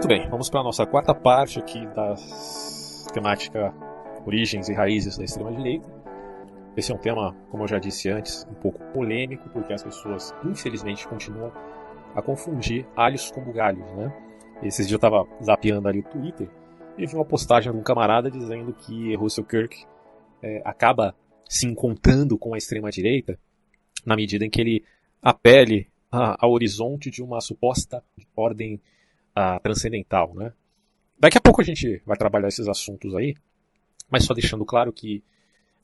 Muito bem, vamos para a nossa quarta parte aqui da temática Origens e Raízes da Extrema-Direita. Esse é um tema, como eu já disse antes, um pouco polêmico, porque as pessoas, infelizmente, continuam a confundir alhos com bugalhos, né? Esses dias eu estava zapeando ali o Twitter e vi uma postagem de um camarada dizendo que Russell Kirk é, acaba se encontrando com a extrema-direita na medida em que ele apele ao horizonte de uma suposta ordem a, transcendental, né? Daqui a pouco a gente vai trabalhar esses assuntos aí, mas só deixando claro que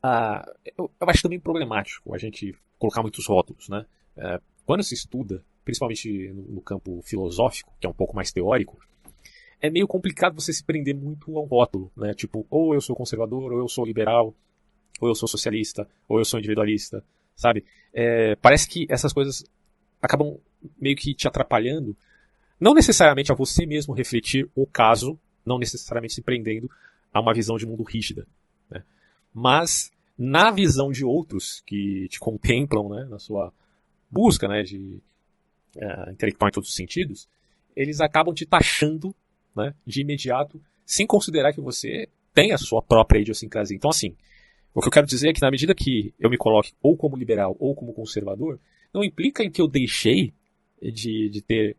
ah, eu, eu, acho também problemático a gente colocar muitos rótulos, né? É, quando se estuda, principalmente no, no, campo filosófico, que é um pouco mais teórico, é meio complicado você se prender muito a um rótulo, né? Tipo, ou eu sou conservador, ou eu sou liberal, ou eu sou socialista, ou eu sou individualista, sabe? É, parece que essas coisas acabam meio que te atrapalhando, não necessariamente a você mesmo refletir o caso, não necessariamente se prendendo a uma visão de mundo rígida, né? mas na visão de outros que te contemplam, né, na sua busca, né, de é, intelectual em todos os sentidos, eles acabam te taxando, né, de imediato, sem considerar que você tem a sua própria idiosincrasia. Então, assim, o que eu quero dizer é que na medida que eu me coloque ou como liberal ou como conservador, não implica em que eu deixei de, de ter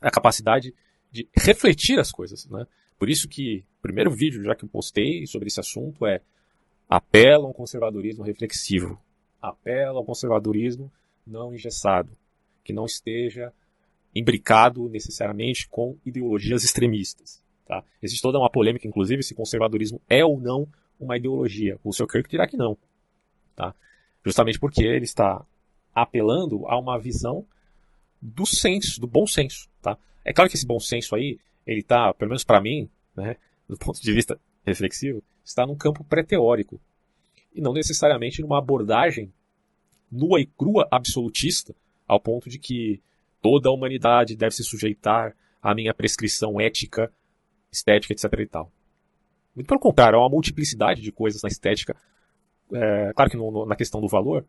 a capacidade de refletir as coisas, né? Por isso que o primeiro vídeo já que eu postei sobre esse assunto é apela a um conservadorismo reflexivo, apela ao conservadorismo não engessado, que não esteja imbricado necessariamente com ideologias extremistas. Tá? Existe toda uma polêmica, inclusive, se conservadorismo é ou não uma ideologia. O Sr. Kirk dirá que não. Tá? Justamente porque ele está apelando a uma visão do senso, do bom senso. Tá? É claro que esse bom senso aí, ele está, pelo menos para mim, né, do ponto de vista reflexivo, está num campo pré-teórico. E não necessariamente numa abordagem nua e crua absolutista, ao ponto de que toda a humanidade deve se sujeitar à minha prescrição ética, estética, etc. e tal. Muito pelo contrário, há uma multiplicidade de coisas na estética. É, claro que no, no, na questão do valor,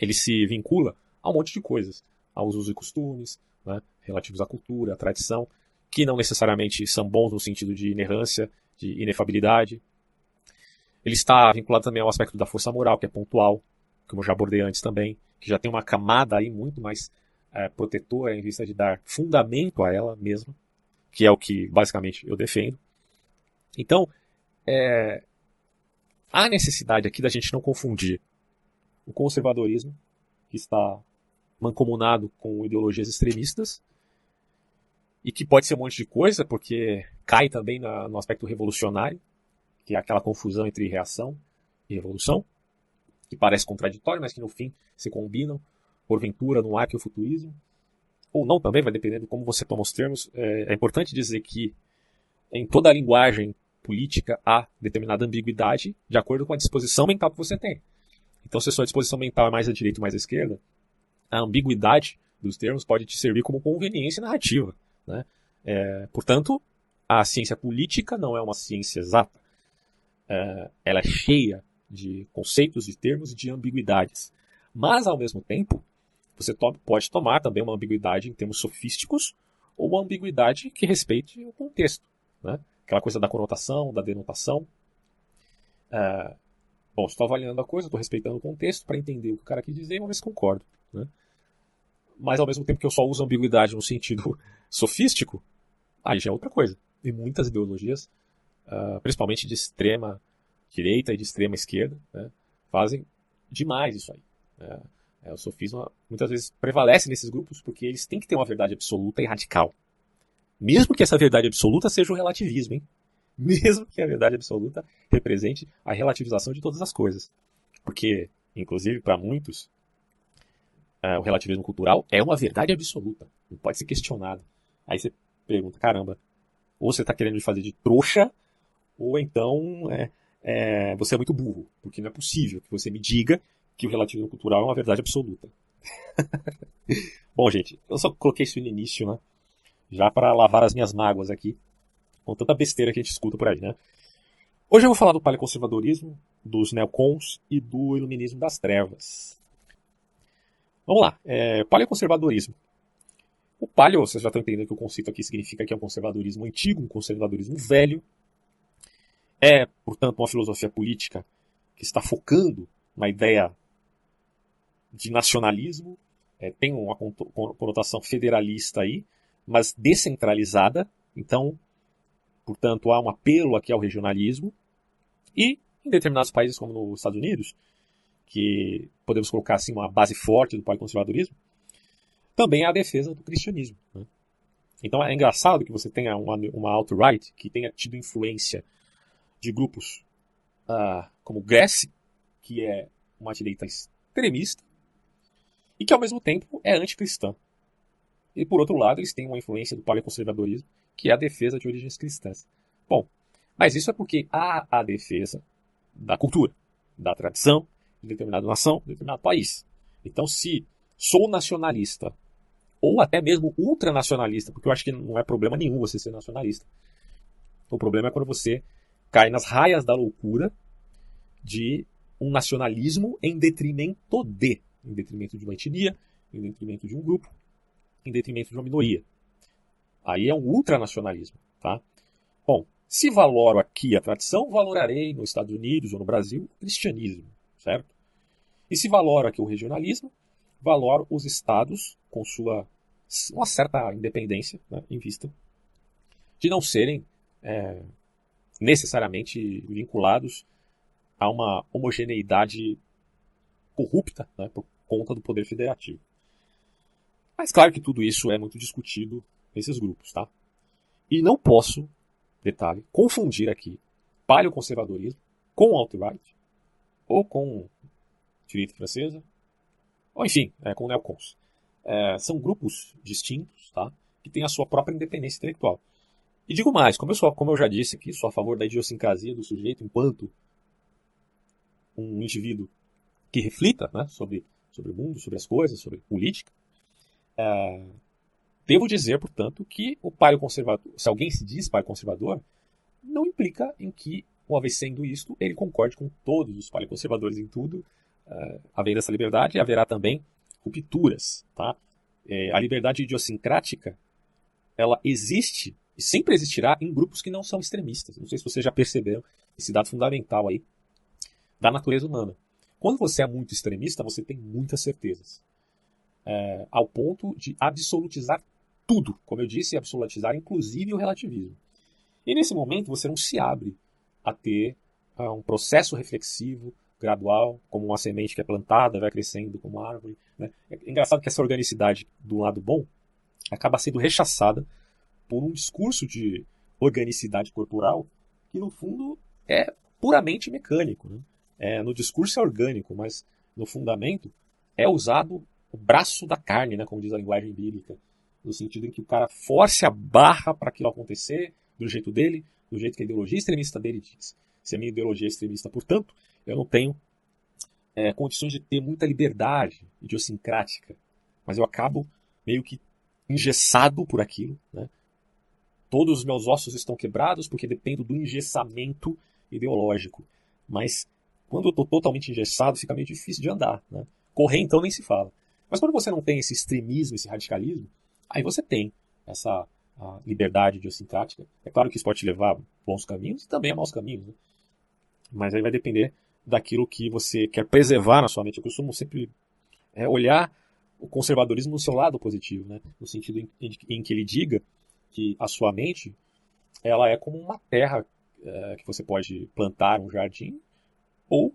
ele se vincula a um monte de coisas, aos usos e costumes, né, relativos à cultura, à tradição, que não necessariamente são bons no sentido de inerrância, de inefabilidade. Ele está vinculado também ao aspecto da força moral, que é pontual, como eu já abordei antes também, que já tem uma camada aí muito mais é, protetora em vista de dar fundamento a ela mesma, que é o que basicamente eu defendo. Então, é, há necessidade aqui da gente não confundir o conservadorismo, que está mancomunado com ideologias extremistas, e que pode ser um monte de coisa, porque cai também na, no aspecto revolucionário, que é aquela confusão entre reação e revolução, que parece contraditório, mas que no fim se combinam, porventura, no arqueofuturismo, ou não também, vai depender de como você toma os termos. É, é importante dizer que em toda a linguagem política há determinada ambiguidade de acordo com a disposição mental que você tem. Então, se a sua disposição mental é mais à direita ou mais à esquerda, a ambiguidade dos termos pode te servir como conveniência narrativa. Né? É, portanto, a ciência política não é uma ciência exata. É, ela é cheia de conceitos, de termos e de ambiguidades. Mas, ao mesmo tempo, você to pode tomar também uma ambiguidade em termos sofísticos ou uma ambiguidade que respeite o contexto. Né? Aquela coisa da conotação, da denotação. É, bom, estou avaliando a coisa, estou respeitando o contexto para entender o que o cara quis dizer e vamos concordo. Né? Mas, ao mesmo tempo que eu só uso ambiguidade no sentido sofístico, aí já é outra coisa. E muitas ideologias, uh, principalmente de extrema direita e de extrema esquerda, né, fazem demais isso aí. É, é, o sofisma muitas vezes prevalece nesses grupos porque eles têm que ter uma verdade absoluta e radical. Mesmo que essa verdade absoluta seja o relativismo, hein? Mesmo que a verdade absoluta represente a relativização de todas as coisas. Porque, inclusive, para muitos, é, o relativismo cultural é uma verdade absoluta. Não pode ser questionado. Aí você pergunta, caramba, ou você está querendo me fazer de trouxa, ou então é, é, você é muito burro, porque não é possível que você me diga que o relativismo cultural é uma verdade absoluta. Bom, gente, eu só coloquei isso no início, né? Já para lavar as minhas mágoas aqui, com tanta besteira que a gente escuta por aí, né? Hoje eu vou falar do paleoconservadorismo, dos neocons e do iluminismo das trevas. Vamos lá, é, paleoconservadorismo. O palio, vocês já estão entendendo que o conceito aqui significa que é um conservadorismo antigo, um conservadorismo velho. É, portanto, uma filosofia política que está focando na ideia de nacionalismo, é, tem uma conotação federalista aí, mas descentralizada. Então, portanto, há um apelo aqui ao regionalismo. E em determinados países, como nos Estados Unidos, que podemos colocar assim uma base forte do paleoconservadorismo, também há a defesa do cristianismo. Né? Então é engraçado que você tenha uma, uma alt-right que tenha tido influência de grupos uh, como Gress, que é uma direita extremista, e que ao mesmo tempo é anticristã. E por outro lado, eles têm uma influência do paleoconservadorismo, que é a defesa de origens cristãs. Bom, mas isso é porque há a defesa da cultura, da tradição de determinada nação, de determinado país. Então, se sou nacionalista, ou até mesmo ultranacionalista, porque eu acho que não é problema nenhum você ser nacionalista. O problema é quando você cai nas raias da loucura de um nacionalismo em detrimento de, em detrimento de uma etnia, em detrimento de um grupo, em detrimento de uma minoria. Aí é um ultranacionalismo, tá? Bom, se valoro aqui a tradição, valorarei nos Estados Unidos ou no Brasil o cristianismo, certo? E se valoro aqui o regionalismo, valoro os estados com sua uma certa independência né, em vista de não serem é, necessariamente vinculados a uma homogeneidade corrupta né, por conta do poder federativo. Mas claro que tudo isso é muito discutido nesses grupos, tá? E não posso detalhe, confundir aqui paleoconservadorismo com alt-right, ou com direita francesa, ou enfim, é, com neocons. É, são grupos distintos, tá? que têm a sua própria independência intelectual. E digo mais, como eu, sou, como eu já disse aqui, sou a favor da idiosincrasia do sujeito enquanto um indivíduo que reflita né, sobre, sobre o mundo, sobre as coisas, sobre política. É, Devo dizer, portanto, que o conservador, se alguém se diz conservador, não implica em que, uma vez sendo isto, ele concorde com todos os conservadores em tudo. Uh, havendo essa liberdade, haverá também rupturas. Tá? É, a liberdade idiosincrática ela existe e sempre existirá em grupos que não são extremistas. Não sei se vocês já perceberam esse dado fundamental aí da natureza humana. Quando você é muito extremista, você tem muitas certezas. É, ao ponto de absolutizar tudo, como eu disse, absolutizar inclusive o relativismo. E nesse momento você não se abre a ter uh, um processo reflexivo, gradual, como uma semente que é plantada, vai crescendo como árvore. Né? É engraçado que essa organicidade do lado bom acaba sendo rechaçada por um discurso de organicidade corporal que, no fundo, é puramente mecânico. Né? É, no discurso é orgânico, mas no fundamento é usado o braço da carne, né, como diz a linguagem bíblica no sentido em que o cara force a barra para aquilo acontecer do jeito dele, do jeito que a ideologia extremista dele diz. Se a minha ideologia é extremista, portanto, eu não tenho é, condições de ter muita liberdade idiosincrática, mas eu acabo meio que engessado por aquilo. Né? Todos os meus ossos estão quebrados porque dependo do engessamento ideológico. Mas quando eu estou totalmente engessado, fica meio difícil de andar. Né? Correr, então, nem se fala. Mas quando você não tem esse extremismo, esse radicalismo, Aí você tem essa liberdade idiosincrática. É claro que isso pode te levar a bons caminhos e também a maus caminhos. Né? Mas aí vai depender daquilo que você quer preservar na sua mente. Eu costumo sempre é, olhar o conservadorismo no seu lado positivo, né? no sentido em, em, em que ele diga que a sua mente ela é como uma terra é, que você pode plantar um jardim ou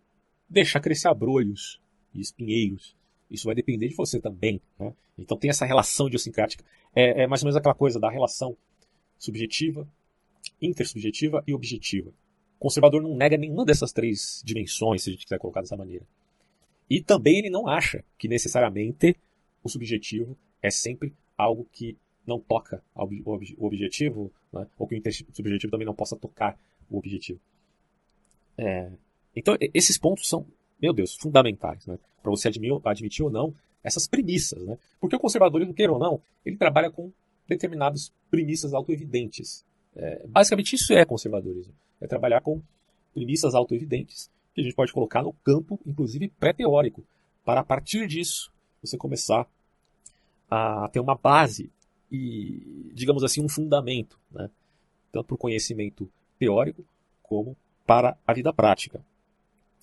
deixar crescer abrolhos e espinheiros. Isso vai depender de você também. Né? Então tem essa relação idiosincrática. É, é mais ou menos aquela coisa da relação subjetiva, intersubjetiva e objetiva. O conservador não nega nenhuma dessas três dimensões, se a gente quiser colocar dessa maneira. E também ele não acha que necessariamente o subjetivo é sempre algo que não toca o objetivo, né? ou que o intersubjetivo também não possa tocar o objetivo. É, então, esses pontos são, meu Deus, fundamentais. Né? Para você admitir, admitir ou não essas premissas. Né? Porque o conservadorismo, queira ou não, ele trabalha com determinadas premissas autoevidentes. É, basicamente, isso é conservadorismo. É trabalhar com premissas autoevidentes que a gente pode colocar no campo, inclusive pré-teórico, para a partir disso você começar a ter uma base e, digamos assim, um fundamento, né? tanto para o conhecimento teórico como para a vida prática.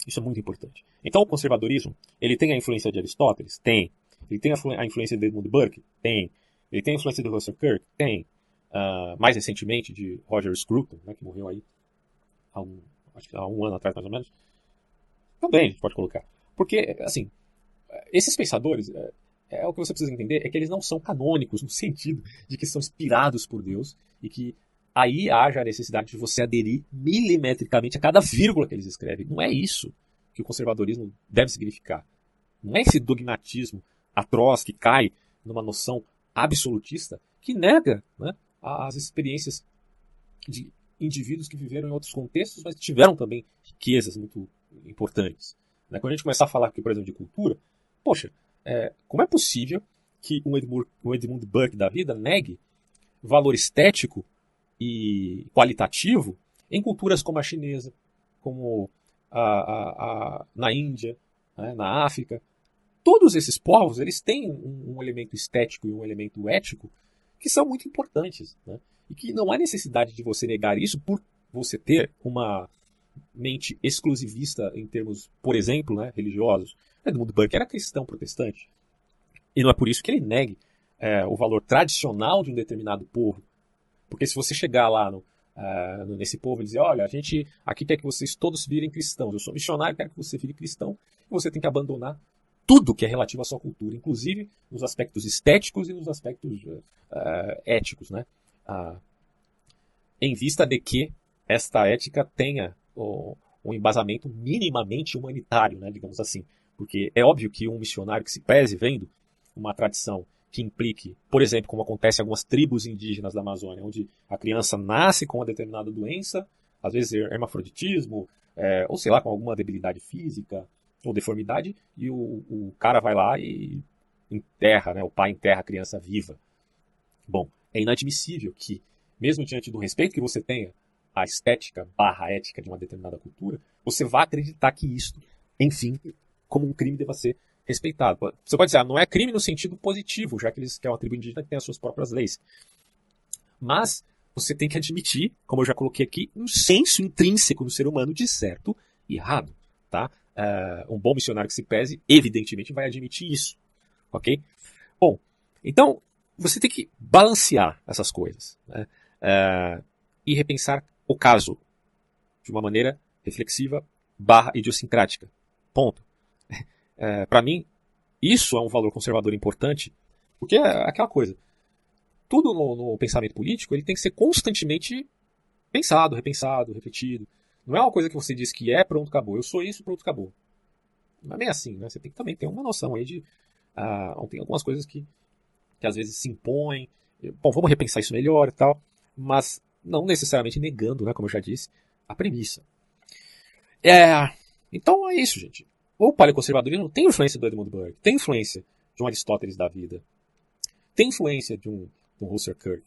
Isso é muito importante. Então, o conservadorismo, ele tem a influência de Aristóteles? Tem. Ele tem a influência de Edmund Burke? Tem. Ele tem a influência de Russell Kirk? Tem. Uh, mais recentemente, de Roger Scruton, né, que morreu aí há um, acho que há um ano atrás, mais ou menos. Também a gente pode colocar. Porque, assim, esses pensadores, é, é, o que você precisa entender, é que eles não são canônicos, no sentido de que são inspirados por Deus e que aí haja a necessidade de você aderir milimetricamente a cada vírgula que eles escrevem. Não é isso que o conservadorismo deve significar. Não é esse dogmatismo atroz que cai numa noção absolutista que nega né, as experiências de indivíduos que viveram em outros contextos, mas tiveram também riquezas muito importantes. Né? Quando a gente começar a falar aqui, por exemplo, de cultura, poxa, é, como é possível que um Edmund, um Edmund Burke da vida negue valor estético e qualitativo em culturas como a chinesa, como a, a, a, na Índia, né, na África. Todos esses povos eles têm um, um, elemento estético e um elemento ético que são muito importantes. Né? E que não há necessidade de você negar isso por você ter uma mente exclusivista em termos, por exemplo, né, religiosos. Edmund Burke era cristão protestante. E não é por isso que ele negue é, o valor tradicional de um determinado povo. Porque se você chegar lá no, uh, nesse povo e dizer, olha, a gente aqui quer que vocês todos virem cristãos, eu sou missionário, quero que você vire cristão, e você tem que abandonar tudo que é relativo à sua cultura, inclusive nos aspectos estéticos e nos aspectos uh, éticos, né? Uh, em vista de que esta ética tenha um embasamento minimamente humanitário, né, digamos assim. Porque é óbvio que um missionário que se pese vendo uma tradição que implique, por exemplo, como acontece em algumas tribos indígenas da Amazônia, onde a criança nasce com uma determinada doença, às vezes hermafroditismo, é, ou sei lá, com alguma debilidade física ou deformidade, e o, o cara vai lá e enterra, né, o pai enterra a criança viva. Bom, é inadmissível que, mesmo diante do respeito que você tenha à estética barra ética de uma determinada cultura, você vá acreditar que isto, enfim, como um crime deva ser respeitado. Você pode dizer, ah, não é crime no sentido positivo, já que eles que é uma tribo indígena que tem as suas próprias leis. Mas você tem que admitir, como eu já coloquei aqui, um senso intrínseco no ser humano de certo e errado. Tá? Uh, um bom missionário que se pese, evidentemente, vai admitir isso. Ok? Bom, então você tem que balancear essas coisas né? uh, e repensar o caso de uma maneira reflexiva barra idiosincrática. Ponto. É, para mim, isso é um valor conservador importante, porque é aquela coisa. Tudo no, no, pensamento político ele tem que ser constantemente pensado, repensado, refletido. Não é uma coisa que você diz que é, pronto, acabou. Eu sou isso, pronto, acabou. Não é bem assim, né? Você tem que também ter uma noção aí de. Uh, tem algumas coisas que, que às vezes se impõem. Bom, vamos repensar isso melhor e tal. Mas não necessariamente negando, né, como eu já disse, a premissa. É, então é isso, gente o paleoconservadorismo tem influência do Edmund Burke, tem influência de um Aristóteles da vida, tem influência de um, de um Kirk,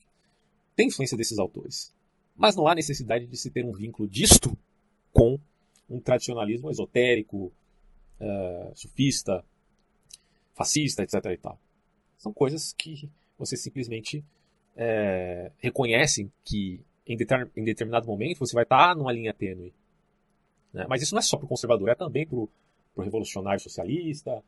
tem influência desses autores. Mas não há necessidade de se ter um vínculo disto com um tradicionalismo esotérico, uh, sufista, fascista, etc. E tal. São coisas que você simplesmente é, reconhecem que em, em, determinado momento você vai estar numa linha tênue. Né? Mas isso não é só para o conservador, é também para o para o revolucionário socialista,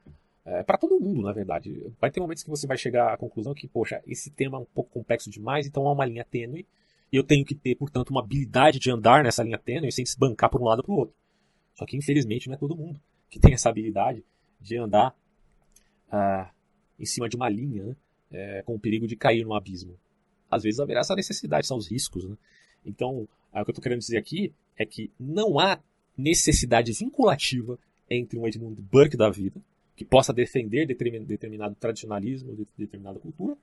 é, para todo mundo, na verdade. Vai ter momentos que você vai chegar à conclusão que, poxa, esse tema é um pouco complexo demais, então há uma linha tênue, e eu tenho que ter, portanto, uma habilidade de andar nessa linha tênue sem se bancar por um lado para o outro. Só que, infelizmente, não é todo mundo que tem essa habilidade de andar ah, em cima de uma linha, né, é, com o perigo de cair no abismo. Às vezes haverá essa necessidade, são os riscos. Né? Então, ah, o que eu estou querendo dizer aqui é que não há necessidade vinculativa entre um Edmund Burke da vida, que possa defender determinado tradicionalismo, determinada cultura,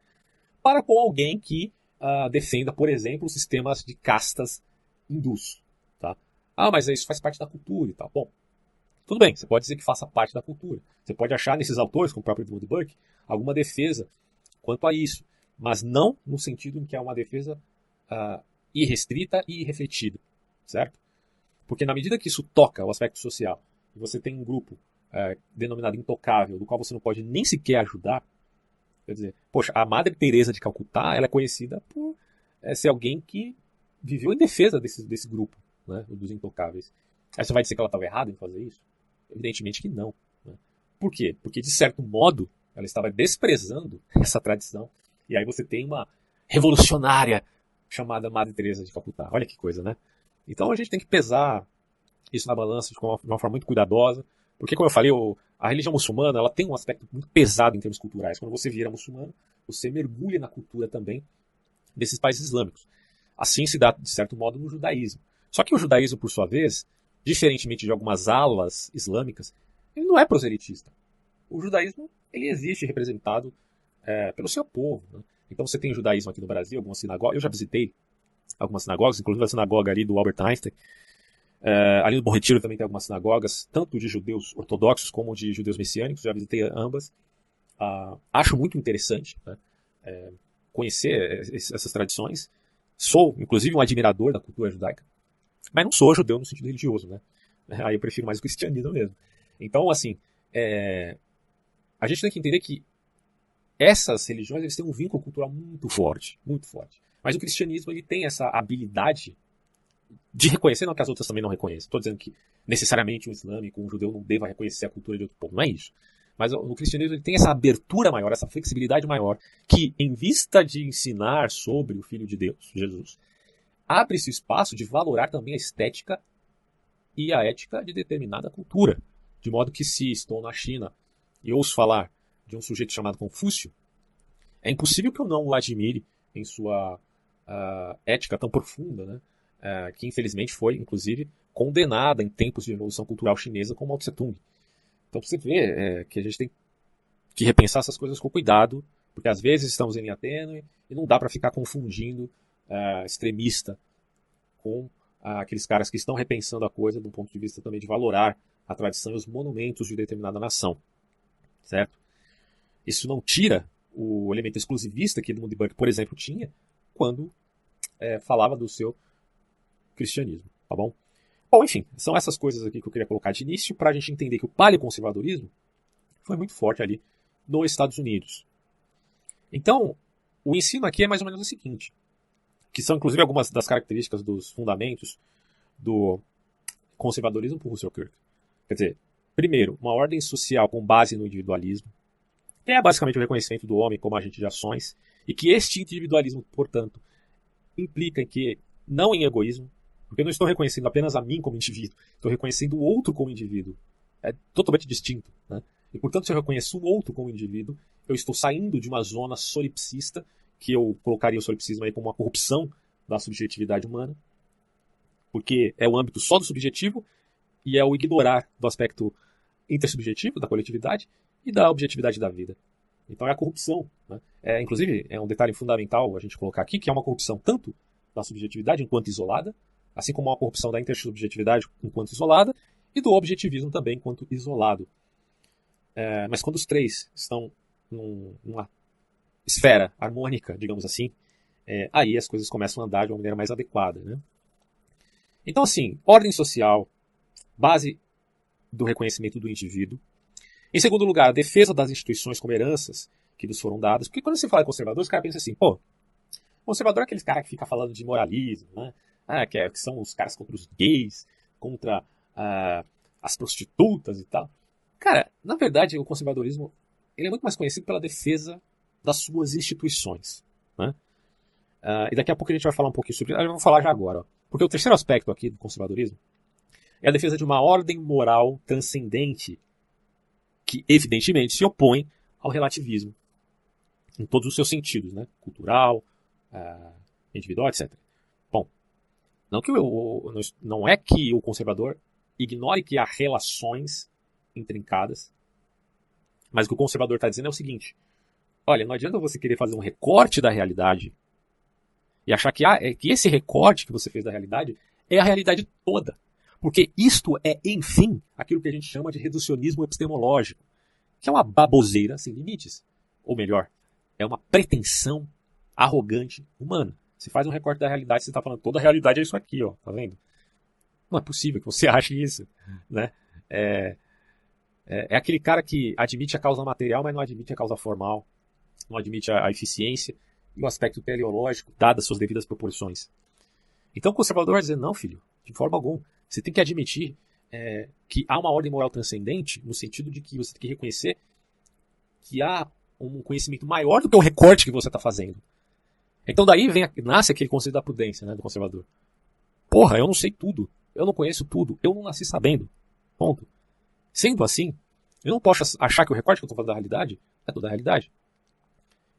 para com alguém que uh, defenda, por exemplo, sistemas de castas hindus. Tá? Ah, mas isso faz parte da cultura e tal. Bom, tudo bem, você pode dizer que faça parte da cultura. Você pode achar nesses autores, como o próprio Edmund Burke, alguma defesa quanto a isso, mas não no sentido em que é uma defesa uh, irrestrita e irrefletida, certo? Porque na medida que isso toca o aspecto social e você tem um grupo é, denominado intocável, do qual você não pode nem sequer ajudar, Quer dizer, poxa, a Madre Teresa de Calcutá, ela é conhecida por é, ser alguém que viveu em defesa desse, desse grupo, né, dos intocáveis. Aí você vai dizer que ela estava errada em fazer isso? Evidentemente que não. Né? Por quê? Porque, de certo modo, ela estava desprezando essa tradição. E aí você tem uma revolucionária chamada Madre Teresa de Calcutá. Olha que coisa, né? Então a gente tem que pesar isso na balança de uma, de uma forma muito cuidadosa, porque, como eu falei, o, a religião muçulmana ela tem um aspecto muito pesado em termos culturais. Quando você vira muçulmano, você mergulha na cultura também desses países islâmicos. Assim se dá, de certo modo, no judaísmo. Só que o judaísmo, por sua vez, diferentemente de algumas alas islâmicas, ele não é proselitista. O judaísmo ele existe representado é, pelo seu povo. Né? Então você tem judaísmo aqui no Brasil, algumas sinagogas. Eu já visitei algumas sinagogas, inclusive a sinagoga ali do Albert Einstein. É, ali no Bom Retiro também tem algumas sinagogas, tanto de judeus ortodoxos como de judeus messiânicos. Já visitei ambas. Ah, acho muito interessante né? é, conhecer essas tradições. Sou, inclusive, um admirador da cultura judaica, mas não sou judeu no sentido religioso, né? Aí eu prefiro mais o cristianismo mesmo. Então, assim, é, a gente tem que entender que essas religiões eles têm um vínculo cultural muito forte, muito forte. Mas o cristianismo ele tem essa habilidade de reconhecer, não que as outras também não reconheçam. Estou dizendo que necessariamente um islâmico, um judeu não deva reconhecer a cultura de outro povo, não é isso. Mas o cristianismo ele tem essa abertura maior, essa flexibilidade maior, que em vista de ensinar sobre o Filho de Deus, Jesus, abre-se espaço de valorar também a estética e a ética de determinada cultura. De modo que se estou na China e ouço falar de um sujeito chamado Confúcio, é impossível que eu não o admire em sua uh, ética tão profunda, né? Uh, que infelizmente foi, inclusive, condenada em tempos de revolução cultural chinesa como Mao Tse Tung. Então você vê é, que a gente tem que repensar essas coisas com cuidado, porque às vezes estamos em linha tênue e não dá para ficar confundindo uh, extremista com uh, aqueles caras que estão repensando a coisa do ponto de vista também de valorar a tradição e os monumentos de determinada nação. Certo? Isso não tira o elemento exclusivista que Edmund Burke, por exemplo, tinha quando é, falava do seu cristianismo. Tá bom? Bom, enfim, são essas coisas aqui que eu queria colocar de início para a gente entender que o paleoconservadorismo foi muito forte ali nos Estados Unidos. Então, o ensino aqui é mais ou menos o seguinte, que são inclusive algumas das características dos fundamentos do conservadorismo por Russell Kirk. Quer dizer, primeiro, uma ordem social com base no individualismo, que é basicamente o reconhecimento do homem como agente de ações, e que este individualismo, portanto, implica que, não em egoísmo, porque eu não estou reconhecendo apenas a mim como indivíduo, estou reconhecendo o outro como indivíduo. É totalmente distinto. Né? E, portanto, se eu reconheço o outro como indivíduo, eu estou saindo de uma zona solipsista, que eu colocaria o solipsismo aí como uma corrupção da subjetividade humana, porque é o âmbito só do subjetivo e é o ignorar do aspecto intersubjetivo, da coletividade e da objetividade da vida. Então é a corrupção. Né? É, inclusive, é um detalhe fundamental a gente colocar aqui, que é uma corrupção tanto da subjetividade enquanto isolada, assim como a corrupção da intersubjetividade enquanto isolada e do objetivismo também enquanto isolado. É, mas quando os três estão num, numa esfera harmônica, digamos assim, é, aí as coisas começam a andar de uma maneira mais adequada. Né? Então, assim, ordem social, base do reconhecimento do indivíduo. Em segundo lugar, a defesa das instituições como heranças que nos foram dadas. Porque quando você fala em conservador, os caras pensam assim, pô, conservador é aquele cara que fica falando de moralismo, né? Ah, que, é, que, são os caras contra os gays, contra ah, as prostitutas e tal. Cara, na verdade, o conservadorismo ele é muito mais conhecido pela defesa das suas instituições. Né? Ah, e daqui a pouco a gente vai falar um pouquinho sobre isso. Eu vou falar já agora. Ó, porque o terceiro aspecto aqui do conservadorismo é a defesa de uma ordem moral transcendente que, evidentemente, se opõe ao relativismo em todos os seus sentidos, né? cultural, ah, individual, etc. Não, que o, não é que o conservador ignore que há relações intrincadas, mas o que o conservador está dizendo é o seguinte: olha, não adianta você querer fazer um recorte da realidade e achar que, ah, é, que esse recorte que você fez da realidade é a realidade toda. Porque isto é, enfim, aquilo que a gente chama de reducionismo epistemológico, que é uma baboseira sem limites. Ou melhor, é uma pretensão arrogante humana. Se faz um recorte da realidade, você está falando toda a realidade é isso aqui, ó, tá vendo? Não é possível que você ache isso, né? É, é, é, aquele cara que admite a causa material, mas não admite a causa formal. não admite a, a eficiência e o aspecto teleológico, dadas suas devidas proporções. Então o conservador vai dizer: não, filho, de forma alguma. Você tem que admitir é, que há uma ordem moral transcendente, no sentido de que você tem que reconhecer que há um conhecimento maior do que o recorte que você está fazendo. Então daí vem, nasce aquele conceito da prudência né, do conservador. Porra, eu não sei tudo. Eu não conheço tudo. Eu não nasci sabendo. Ponto. Sendo assim, eu não posso achar que o recorte que eu estou falando da realidade é toda a realidade.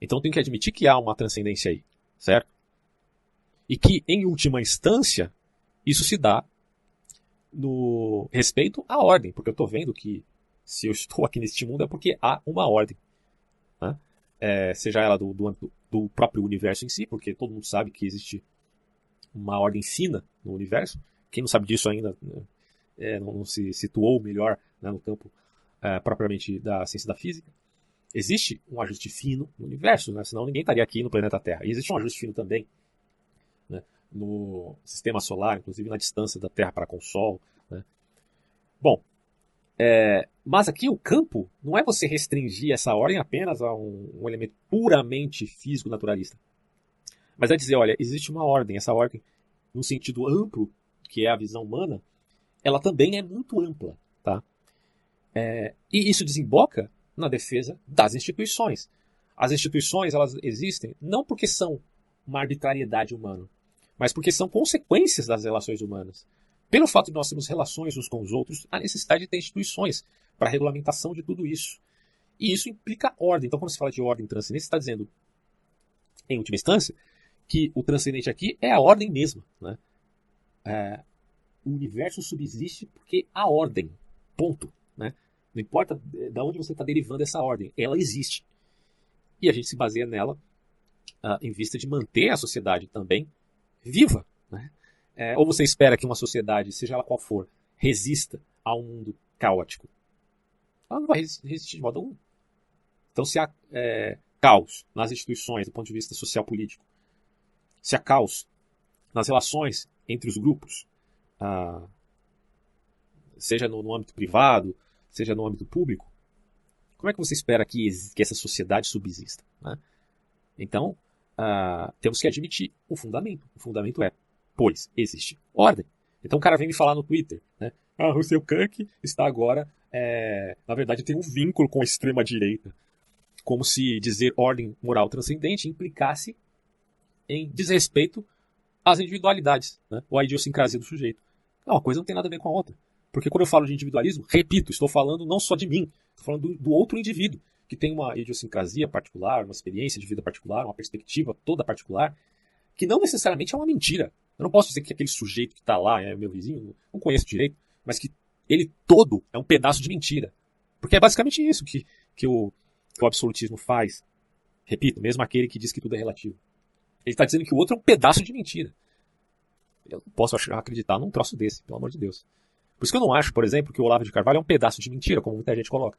Então eu tenho que admitir que há uma transcendência aí, certo? E que, em última instância, isso se dá no respeito à ordem, porque eu estou vendo que se eu estou aqui neste mundo é porque há uma ordem. Né? É, seja ela do, do, do, próprio universo em si, porque todo mundo sabe que existe uma ordem fina no universo. Quem não sabe disso ainda né, é, não, não, se situou melhor né, no campo é, propriamente da ciência da física. Existe um ajuste fino no universo, né? senão ninguém estaria aqui no planeta Terra. E existe um ajuste fino também né? no sistema solar, inclusive na distância da Terra para com o Sol. Né? Bom, é, mas aqui o campo não é você restringir essa ordem apenas a um, um elemento puramente físico-naturalista. Mas é dizer, olha, existe uma ordem, essa ordem, no sentido amplo, que é a visão humana, ela também é muito ampla. Tá? É, e isso desemboca na defesa das instituições. As instituições elas existem não porque são uma arbitrariedade humana, mas porque são consequências das relações humanas. Pelo fato de nós termos relações uns com os outros, há necessidade de ter instituições para regulamentação de tudo isso. E isso implica ordem. Então, quando se fala de ordem transcendente, está dizendo, em última instância, que o transcendente aqui é a ordem mesma. Né? É, o universo subsiste porque há ordem. Ponto. Né? Não importa de onde você está derivando essa ordem, ela existe. E a gente se baseia nela uh, em vista de manter a sociedade também viva. Né? É, ou você espera que uma sociedade, seja ela qual for, resista a um mundo caótico? Ela não vai resistir de modo algum. Então, se há é, caos nas instituições do ponto de vista social-político, se há caos nas relações entre os grupos, ah, seja no, no, âmbito privado, seja no âmbito público, como é que você espera que, que essa sociedade subsista? Né? Então, ah, temos que admitir o fundamento. O fundamento é pois existe ordem. Então o cara vem me falar no Twitter, né? Ah, Russell Kank está agora, é... na verdade, tem um vínculo com a extrema-direita. Como se dizer ordem moral transcendente implicasse em desrespeito às individualidades, né? ou à idiosincrasia do sujeito. Não, uma coisa não tem nada a ver com a outra. Porque quando eu falo de individualismo, repito, estou falando não só de mim, estou falando do, do outro indivíduo, que tem uma idiosincrasia particular, uma experiência de vida particular, uma perspectiva toda particular, que não necessariamente é uma mentira. Eu não posso dizer que aquele sujeito que está lá é meu vizinho, não conheço direito, mas que ele todo é um pedaço de mentira. Porque é basicamente isso que, que, o, que o absolutismo faz. Repito, mesmo aquele que diz que tudo é relativo. Ele está dizendo que o outro é um pedaço de mentira. Eu não posso acreditar num troço desse, pelo amor de Deus. Por isso que eu não acho, por exemplo, que o Olavo de Carvalho é um pedaço de mentira, como muita gente coloca.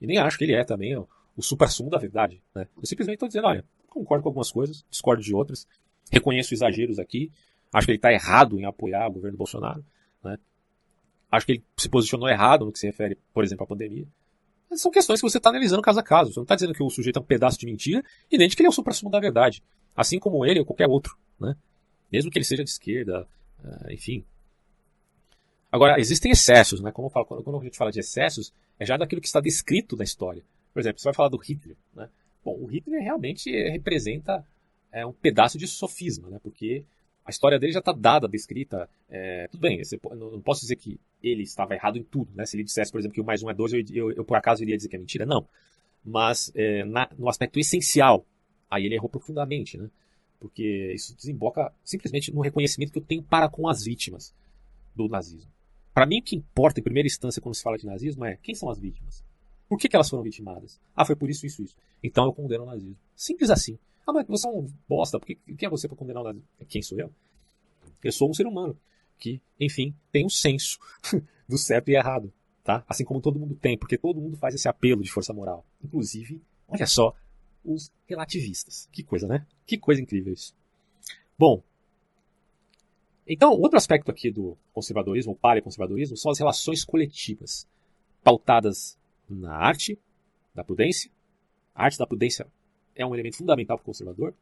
E nem acho que ele é também o, o supra-sumo da verdade. Né? Eu simplesmente estou dizendo, olha, concordo com algumas coisas, discordo de outras, reconheço exageros aqui, Acho que ele está errado em apoiar o governo Bolsonaro. Né? Acho que ele se posicionou errado no que se refere, por exemplo, à pandemia. Mas são questões que você está analisando caso a caso. Você não está dizendo que o sujeito é um pedaço de mentira e nem de que ele é o supra-sumo da verdade. Assim como ele ou qualquer outro. Né? Mesmo que ele seja de esquerda, uh, enfim. Agora, existem excessos. Né? Como falo, quando a gente fala de excessos, é já daquilo que está descrito na história. Por exemplo, você vai falar do Hitler. Né? Bom, o Hitler realmente representa é, um pedaço de sofisma, né? porque a história dele já está dada, descrita. É, tudo bem, eu não posso dizer que ele estava errado em tudo. Né? Se ele dissesse, por exemplo, que o mais um é dois, eu, eu, eu por acaso iria dizer que é mentira. Não. Mas é, na, no aspecto essencial, aí ele errou profundamente. Né? Porque isso desemboca simplesmente no reconhecimento que eu tenho para com as vítimas do nazismo. Para mim, o que importa em primeira instância quando se fala de nazismo é quem são as vítimas. Por que, que elas foram vitimadas? Ah, foi por isso, isso, isso. Então eu condeno o nazismo. Simples assim. Ah, mas você é um bosta, porque quem é você para condenar o nazismo? Quem sou eu? Eu sou um ser humano que, enfim, tem um senso do certo e errado, tá? Assim como todo mundo tem, porque todo mundo faz esse apelo de força moral. Inclusive, olha só, os relativistas. Que coisa, né? Que coisa incrível isso. Bom, então, outro aspecto aqui do conservadorismo, o paleoconservadorismo, são as relações coletivas, pautadas na arte da prudência, a arte da prudência é um elemento fundamental para o conservador,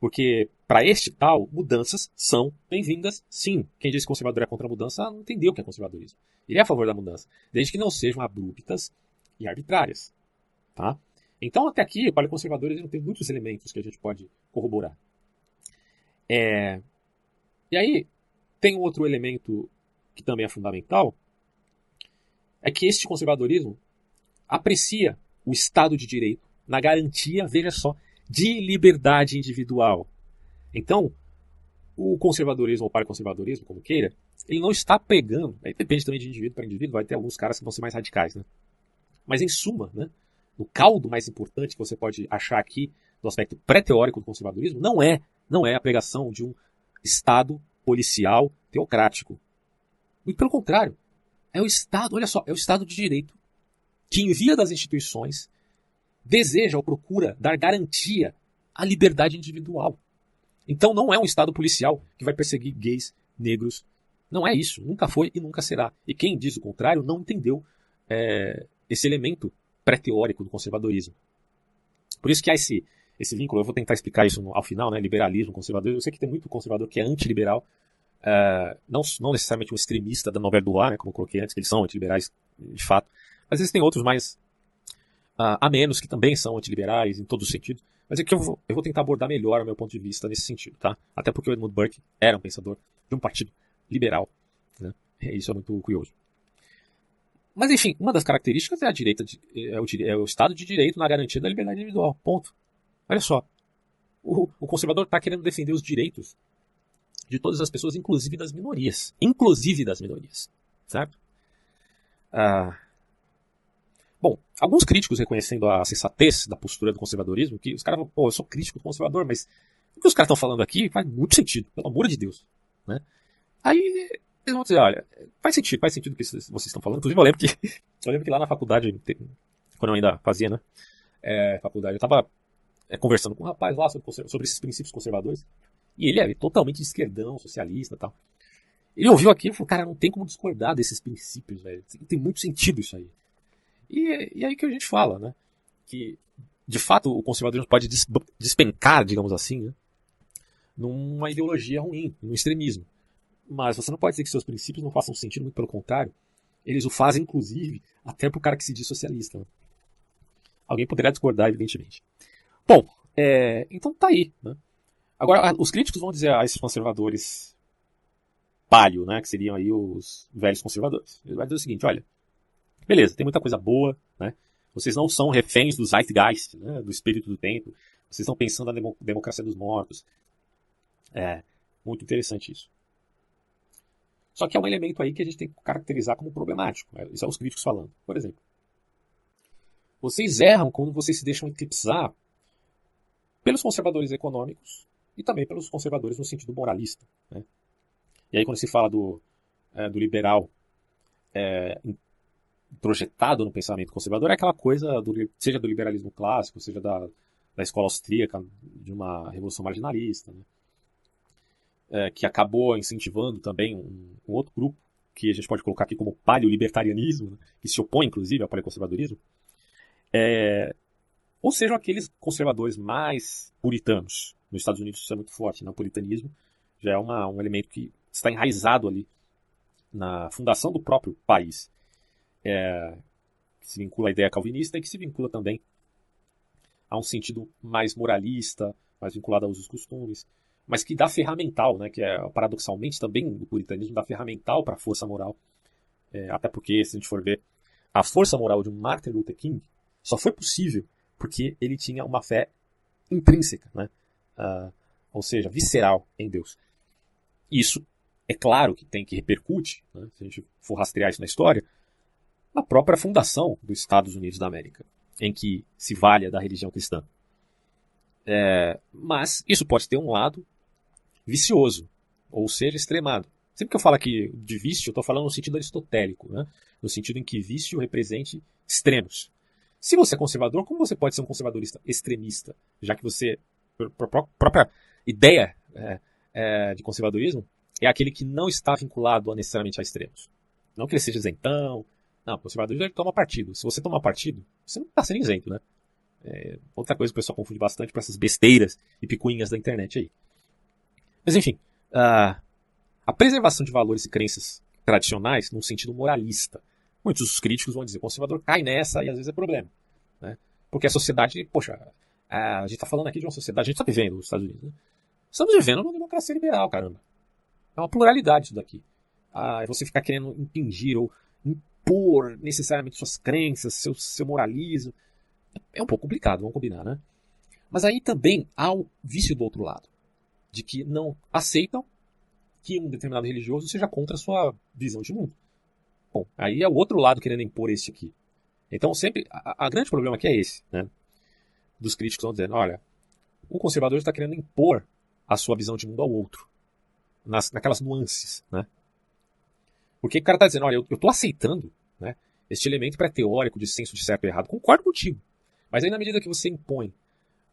porque para este tal, mudanças são bem-vindas, sim. Quem diz que conservador é contra a mudança não entendeu o que é conservadorismo. Ele é a favor da mudança, desde que não sejam abruptas e arbitrárias. Tá? Então, até aqui, para o conservadorismo tem muitos elementos que a gente pode corroborar. É... E aí, tem um outro elemento que também é fundamental, é que este conservadorismo aprecia o Estado de Direito na garantia, veja só, de liberdade individual. Então, o conservadorismo ou paraconservadorismo, como queira, ele não está pegando, aí depende também de indivíduo para indivíduo, vai ter alguns caras que vão ser mais radicais, né? Mas em suma, né, o caldo mais importante que você pode achar aqui do aspecto pré-teórico do conservadorismo não é, não é a pregação de um Estado policial teocrático. Muito pelo contrário, é o Estado, olha só, é o Estado de Direito que envia das instituições deseja ou procura dar garantia à liberdade individual. Então não é um Estado policial que vai perseguir gays, negros. Não é isso. Nunca foi e nunca será. E quem diz o contrário não entendeu é, esse elemento pré-teórico do conservadorismo. Por isso que há esse, esse vínculo. Eu vou tentar explicar isso no, ao final, né? Liberalismo, conservadorismo. Eu sei que tem muito conservador que é antiliberal. É, não, não necessariamente um extremista da novela do ar, né, como eu coloquei antes, que eles são antiliberais de fato. Mas existem outros mais uh, a menos, que também são antiliberais em todos os sentidos. Mas é que eu vou, eu vou tentar abordar melhor o meu ponto de vista nesse sentido, tá? Até porque o Edmund Burke era um pensador de um partido liberal. Né? Isso é muito curioso. Mas enfim, uma das características é a direita de, é, o, é, o, Estado de Direito na garantia da liberdade individual. Ponto. Olha só. O, o conservador está querendo defender os direitos de todas as pessoas, inclusive das minorias. Inclusive das minorias. Certo? Ah, Bom, alguns críticos reconhecendo a sensatez da postura do conservadorismo, que os caras falam, pô, eu sou crítico do conservador, mas o que os caras estão falando aqui faz muito sentido, pelo amor de Deus. Né? Aí eles vão dizer, olha, faz sentido, faz sentido o que vocês estão falando. Inclusive eu lembro que, eu lembro que lá na faculdade, quando eu ainda fazia, né, é, faculdade, eu estava é, conversando com um rapaz lá sobre, sobre esses princípios conservadores, e ele é totalmente esquerdão, socialista e tal. Ele ouviu aquilo e falou, cara, não tem como discordar desses princípios, velho. Tem muito sentido isso aí. E, e aí que a gente fala, né? Que, de fato, o conservadorismo pode despencar, digamos assim, né? numa ideologia ruim, num extremismo. Mas você não pode dizer que seus princípios não façam sentido, muito pelo contrário. Eles o fazem, inclusive, até para o cara que se diz socialista. Né? Alguém poderia discordar, evidentemente. Bom, é, então tá aí. Né? Agora, os críticos vão dizer a esses conservadores palio, né, que seriam aí os velhos conservadores. Ele vai dizer o seguinte, olha, Beleza, tem muita coisa boa, né? Vocês não são reféns do zeitgeist, né? do espírito do tempo. Vocês estão pensando na democracia dos mortos. É, muito interessante isso. Só que é um elemento aí que a gente tem que caracterizar como problemático. Né? Isso é os críticos falando. Por exemplo, vocês erram quando vocês se deixam eclipsar pelos conservadores econômicos e também pelos conservadores no sentido moralista. Né? E aí quando se fala do, é, do liberal é, projetado no pensamento conservador é aquela coisa, do, seja do liberalismo clássico, seja da, da escola austríaca, de uma revolução marginalista, né? é, que acabou incentivando também um, um, outro grupo, que a gente pode colocar aqui como paleolibertarianismo, né? que se opõe, inclusive, ao paleoconservadorismo, é, ou sejam aqueles conservadores mais puritanos. Nos Estados Unidos isso é muito forte, né? o puritanismo já é uma, um elemento que está enraizado ali na fundação do próprio país é, que se vincula à ideia calvinista e que se vincula também a um sentido mais moralista, mais vinculado aos costumes, mas que dá ferramental, né, que é paradoxalmente também o puritanismo dá ferramental para a força moral, é, até porque, se a gente for ver, a força moral de Martin Luther King só foi possível porque ele tinha uma fé intrínseca, né? Uh, ou seja, visceral em Deus. Isso, é claro que tem que repercute, né? se a gente for rastrear isso na história, na própria fundação dos Estados Unidos da América, em que se valha da religião cristã. É, mas isso pode ter um lado vicioso, ou seja, extremado. Sempre que eu falo aqui de vício, eu estou falando no sentido aristotélico, né? no sentido em que vício represente extremos. Se você é conservador, como você pode ser um conservadorista extremista? Já que você, a própria ideia é, é, de conservadorismo é aquele que não está vinculado necessariamente a extremos. Não que ele seja isentão, não, o conservadorismo ele toma partido. Se você tomar partido, você não está sendo isento, né? É outra coisa que o pessoal confunde bastante para essas besteiras e picuinhas da internet aí. Mas enfim, a, a preservação de valores e crenças tradicionais num sentido moralista. Muitos críticos vão dizer, o conservador cai nessa e às vezes é problema. Né? Porque a sociedade, poxa, a gente está falando aqui de uma sociedade, a gente está vivendo nos Estados Unidos. Né? Estamos vivendo uma democracia liberal, caramba. É uma pluralidade isso daqui. Ah, você ficar querendo impingir ou impor necessariamente suas crenças, seu, seu moralismo. É um pouco complicado, vamos combinar, né? Mas aí também há o vício do outro lado, de que não aceitam que um determinado religioso seja contra a sua visão de mundo. Bom, aí é o outro lado querendo impor esse aqui. Então sempre, a, a grande problema aqui é esse, né? Dos críticos vão dizendo, olha, o conservador está querendo impor a sua visão de mundo ao outro, nas, naquelas nuances, né? Porque o cara está dizendo, olha, eu estou aceitando né, este elemento pré-teórico de senso de certo e errado, concordo contigo. Mas aí na medida que você impõe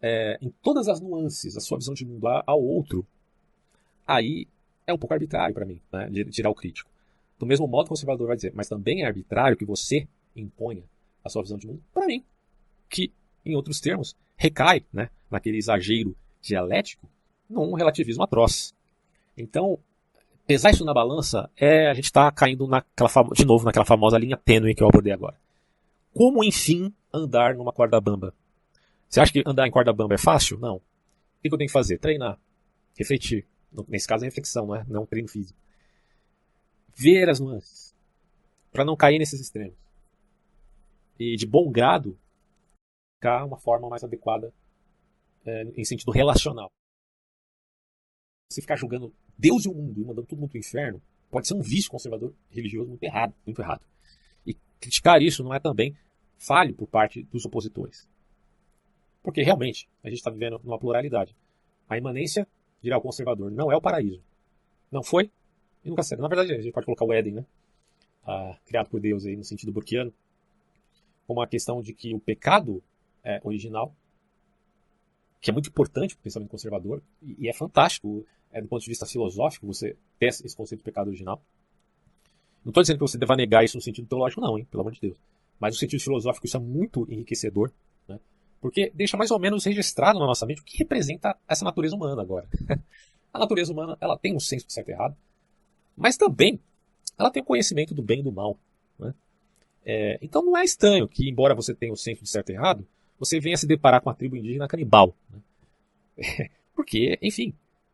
é, em todas as nuances a sua visão de mundo ao outro, aí é um pouco arbitrário para mim, né, de tirar o crítico. Do mesmo modo, o conservador vai dizer, mas também é arbitrário que você imponha a sua visão de mundo para mim, que, em outros termos, recai né, naquele exagero dialético num relativismo atroz. Então, pesar isso na balança é a gente está caindo naquela de novo naquela famosa linha tênue que eu abordei agora. Como, enfim, andar numa corda bamba? Você acha que andar em corda bamba é fácil? Não. O que eu tenho que fazer? Treinar, refletir. Nesse caso é reflexão, não é, não é treino físico. Ver as nuances, para não cair nesses extremos. E de bom grado, ficar uma forma mais adequada é, em sentido relacional. Você ficar julgando Deus e o mundo e mandando todo mundo para o inferno pode ser um vício conservador religioso muito errado, muito errado. E criticar isso não é também falho por parte dos opositores. Porque realmente a gente está vivendo numa pluralidade. A imanência, dirá o conservador, não é o paraíso. Não foi e nunca será. Na verdade, a gente pode colocar o Éden, né? Ah, criado por Deus aí no sentido burkiano, como a questão de que o pecado é original, que é muito importante para o pensamento conservador, e, e é fantástico é, do ponto de vista filosófico, você ter esse conceito de pecado original. Não estou dizendo que você deva negar isso no sentido teológico, não, hein? Pelo amor de Deus. Mas no sentido filosófico, isso é muito enriquecedor, né? Porque deixa mais ou menos registrado na nossa mente o que representa essa natureza humana agora. a natureza humana, ela tem um senso de certo e errado, mas também ela tem o conhecimento do bem e do mal. Né? É, então não é estranho que, embora você tenha o senso de certo e errado, você venha se deparar com a tribo indígena canibal. Né? Porque, enfim,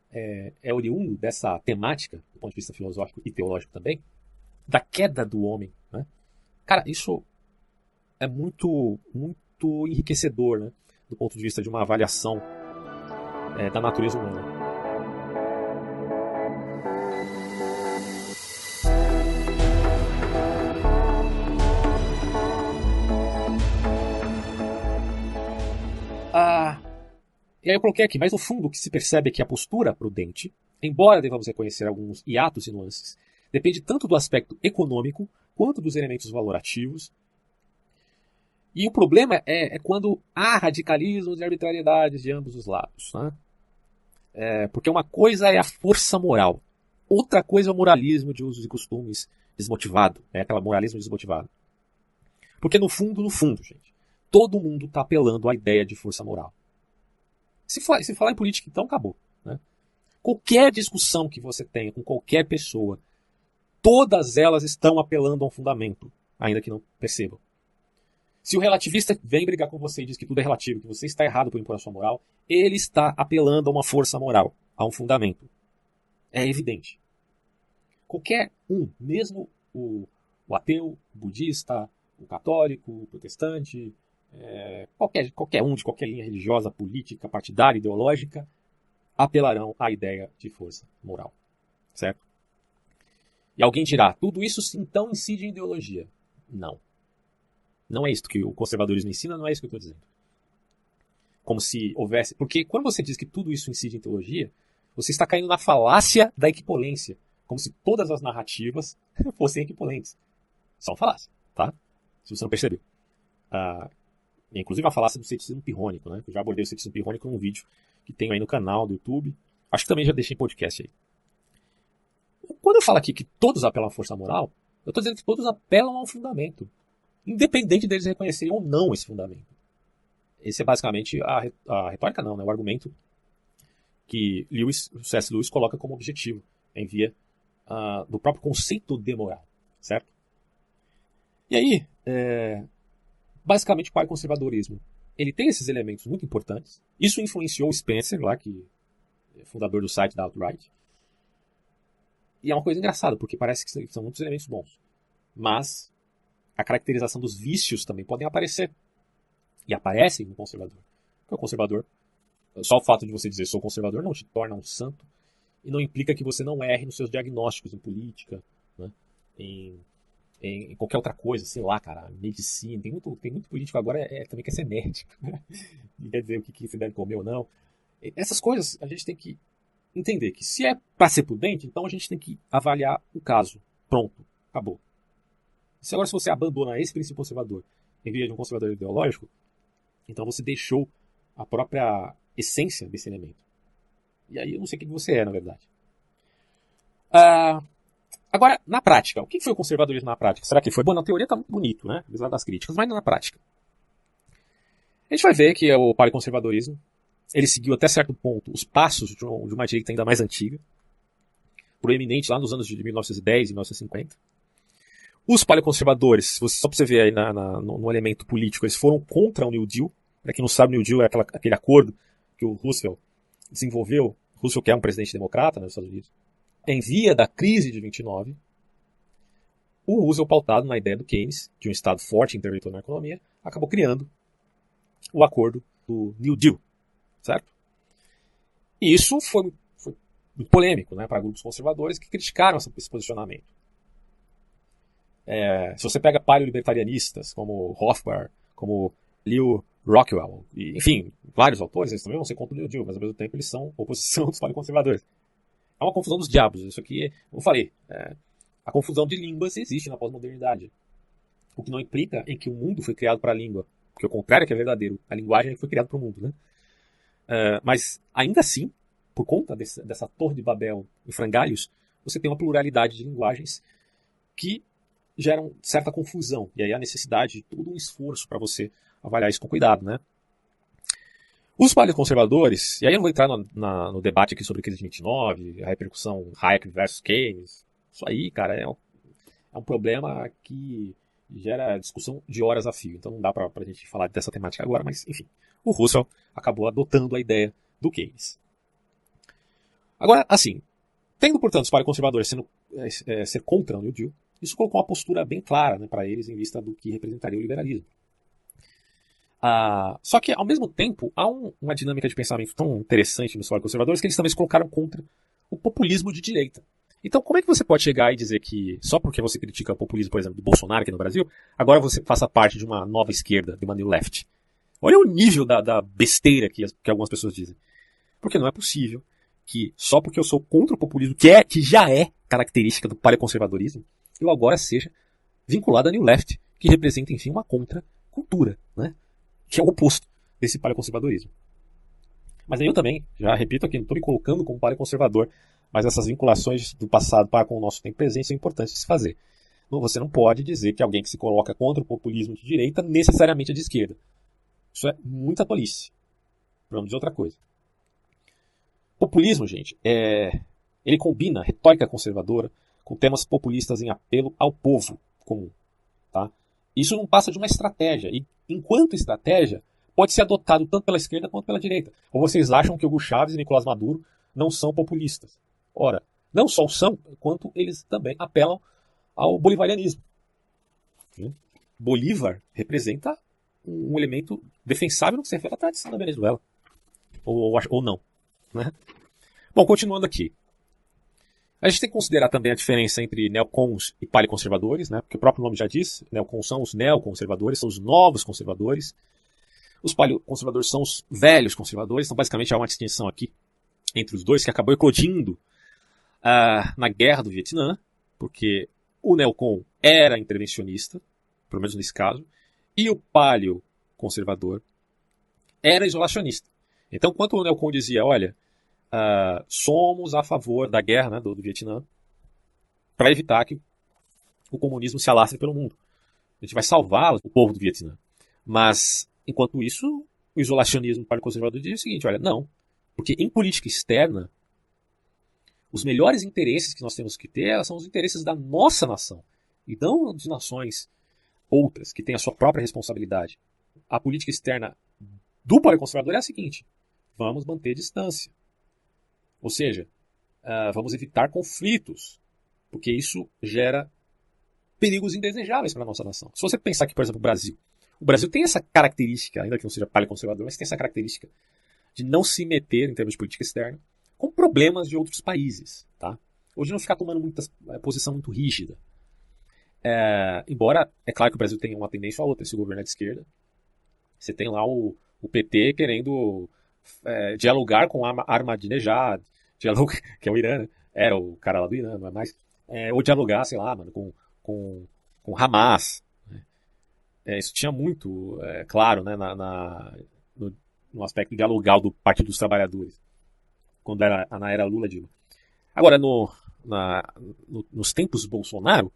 é, é oriundo dessa temática, do ponto de vista filosófico e teológico também, da queda do homem. Né? Cara, isso é muito, muito enriquecedor, né? do ponto de vista de uma avaliação é, da natureza humana. E aí eu coloquei aqui, mas no fundo o que se percebe é que a postura prudente, embora devamos reconhecer alguns hiatos e nuances, depende tanto do aspecto econômico quanto dos elementos valorativos. E o problema é, é quando há radicalismos e arbitrariedades de ambos os lados. Né? É, porque uma coisa é a força moral, outra coisa é o moralismo de usos e costumes desmotivado, é aquela moralismo desmotivado. Porque no fundo, no fundo, gente, todo mundo está apelando à ideia de força moral. Se, for, se falar em política, então acabou. Né? Qualquer discussão que você tenha com qualquer pessoa, todas elas estão apelando a um fundamento, ainda que não percebam. Se o relativista vem brigar com você e diz que tudo é relativo, que você está errado por impor a sua moral, ele está apelando a uma força moral, a um fundamento. É evidente. Qualquer um, mesmo o, o ateu, o budista, o católico, o protestante, qualquer, qualquer um de qualquer linha religiosa, política, partidária, ideológica, apelarão à ideia de força moral. Certo? E alguém dirá, tudo isso então incide em ideologia. Não. Não é isso que o conservadorismo ensina, não é isso que eu estou dizendo. Como se houvesse. Porque quando você diz que tudo isso incide em teologia, você está caindo na falácia da equipolência. Como se todas as narrativas fossem equipolentes. São falácia, tá? Se você não percebeu. Ah, inclusive a falácia do ceticismo pirrônico, né? Eu já abordei o ceticismo pirrônico num vídeo que tenho aí no canal do YouTube. Acho que também já deixei em podcast aí. Quando eu falo aqui que todos apelam à força moral, eu estou dizendo que todos apelam ao fundamento, independente deles reconhecerem ou não esse fundamento. esse é basicamente a, a retórica, não, né? o argumento que Lewis, C.S. Lewis coloca como objetivo em via uh, do próprio conceito de moral, certo? E aí, é, basicamente, o conservadorismo ele tem esses elementos muito importantes. Isso influenciou Spencer, lá que é fundador do site da Outright. E é uma coisa engraçada, porque parece que são muitos elementos bons. Mas a caracterização dos vícios também podem aparecer. E aparecem no conservador. Porque o conservador, só o fato de você dizer sou conservador não te torna um santo e não implica que você não erre nos seus diagnósticos em política, né? em, em, em, qualquer outra coisa, sei lá, cara, medicina. Tem muito, tem muito político agora é, também quer ser médico. Né? E quer dizer o que, que você deve comer ou não. Essas coisas a gente tem que entender que se é para ser prudente, então a gente tem que avaliar o caso. Pronto, acabou. Se agora se você abandona esse princípio conservador em vez de um conservador ideológico, então você deixou a própria essência desse elemento. E aí eu não sei o que você é, na verdade. Ah, agora, na prática, o que foi o conservadorismo na prática? Será que foi? Bom, na teoria está muito bonito, né? Apesar das críticas, mas na prática. A gente vai ver que o paleoconservadorismo ele seguiu até certo ponto os passos de uma direita ainda mais antiga, proeminente lá nos anos de 1910 e 1950. Os paleoconservadores, só para você ver aí na, na, no, no, elemento político, eles foram contra o New Deal. Para quem não sabe, o New Deal é aquela, aquele acordo que o Roosevelt desenvolveu. Roosevelt que é um presidente democrata nos Estados Unidos. Em via da crise de 29, o Roosevelt, pautado na ideia do Keynes, de um Estado forte interventor na economia, acabou criando o acordo do New Deal, certo? E isso foi, foi polêmico né, para grupos conservadores que criticaram esse posicionamento. É, se você pega paleolibertarianistas como Rothbard, como Leo Rockwell, e, enfim, vários autores, eles também vão ser contra o New Deal, mas ao mesmo tempo eles são oposição dos paleoconservadores. É uma confusão dos diabos. Isso aqui, como eu falei, é, a confusão de línguas existe na pós-modernidade. O que não implica em que o mundo foi criado para a língua. Porque o contrário é que é verdadeiro. A linguagem foi criada para o mundo. Né? Uh, mas ainda assim, por conta desse, dessa torre de Babel em frangalhos, você tem uma pluralidade de linguagens que geram certa confusão. E aí a necessidade de todo um esforço para você avaliar isso com cuidado, né? Os paleoconservadores, e aí eu não vou entrar no, na, no debate aqui sobre a crise de 29, a repercussão Hayek versus Keynes, isso aí, cara, é um, é um problema que gera discussão de horas a fio, então não dá para a gente falar dessa temática agora, mas enfim, o Russell acabou adotando a ideia do Keynes. Agora, assim, tendo, portanto, os paleoconservadores sendo, é, é, ser contra o New Deal, isso colocou uma postura bem clara né, para eles em vista do que representaria o liberalismo. Ah, só que, ao mesmo tempo, há um, uma dinâmica de pensamento tão interessante nos conservadores que eles também se colocaram contra o populismo de direita. Então, como é que você pode chegar e dizer que, só porque você critica o populismo, por exemplo, do Bolsonaro aqui no Brasil, agora você faça parte de uma nova esquerda, de uma new left? Olha o nível da, da besteira que, que algumas pessoas dizem. Porque não é possível que, só porque eu sou contra o populismo, que, é, que já é característica do paleoconservadorismo, eu agora seja vinculado à New Left, que representa, enfim, uma contra-cultura, né? Que é o oposto desse paleoconservadorismo. Mas aí eu também, já repito aqui, não estou me colocando como paleoconservador, mas essas vinculações do passado para com o nosso tempo presente são importantes de se fazer. Você não pode dizer que alguém que se coloca contra o populismo de direita necessariamente é de esquerda. Isso é muita tolice. Para não dizer outra coisa. Populismo, gente, é... ele combina retórica conservadora com temas populistas em apelo ao povo comum. Tá? Isso não passa de uma estratégia. E enquanto estratégia, pode ser adotado tanto pela esquerda quanto pela direita. Ou vocês acham que Hugo Chávez e Nicolás Maduro não são populistas? Ora, não só são, quanto eles também apelam ao bolivarianismo. Bolívar representa um elemento defensável no que se refere à tradição da Venezuela. Ou, ou, ou não. Né? Bom, continuando aqui. A gente tem que considerar também a diferença entre neocons e paleoconservadores, né? porque o próprio nome já diz, neocons são os neoconservadores, são os novos conservadores. Os paleoconservadores são os velhos conservadores, então basicamente há uma distinção aqui entre os dois que acabou eclodindo uh, na guerra do Vietnã, porque o neocon era intervencionista, pelo menos nesse caso, e o paleoconservador era isolacionista. Então, quando o neocon dizia, olha, uh, somos a favor da guerra né, do, do Vietnã para evitar que o comunismo se alastre pelo mundo. A gente vai salvar o povo do Vietnã. Mas, enquanto isso, o isolacionismo para o conservador diz o seguinte: olha, não. Porque em política externa, os melhores interesses que nós temos que ter são os interesses da nossa nação e não de nações outras que têm a sua própria responsabilidade. A política externa do paleoconservador é a seguinte: vamos manter distância. Ou seja, uh, vamos evitar conflitos, porque isso gera perigos indesejáveis para a nossa nação. Se você pensar que, por exemplo, o Brasil. O Brasil tem essa característica, ainda que não seja paleoconservador, mas tem essa característica de não se meter, em termos de política externa, com problemas de outros países. Tá? Hoje não ficar tomando muita eh, posição muito rígida. É, embora, é claro que o Brasil tem uma tendência a outra, esse governo é de esquerda. Você tem lá o, o PT querendo é, dialogar com Ahmadinejad, dialogar, que é o Irã, né? era o cara lá do Irã, não é mais. É, ou dialogar, sei lá, mano, com, com, com Hamas. Né? É, isso tinha muito é, claro né, na, na no, no, aspecto dialogal do Partido dos Trabalhadores, quando era na era Lula Dilma. Agora, no, na, no, nos tempos Bolsonaro,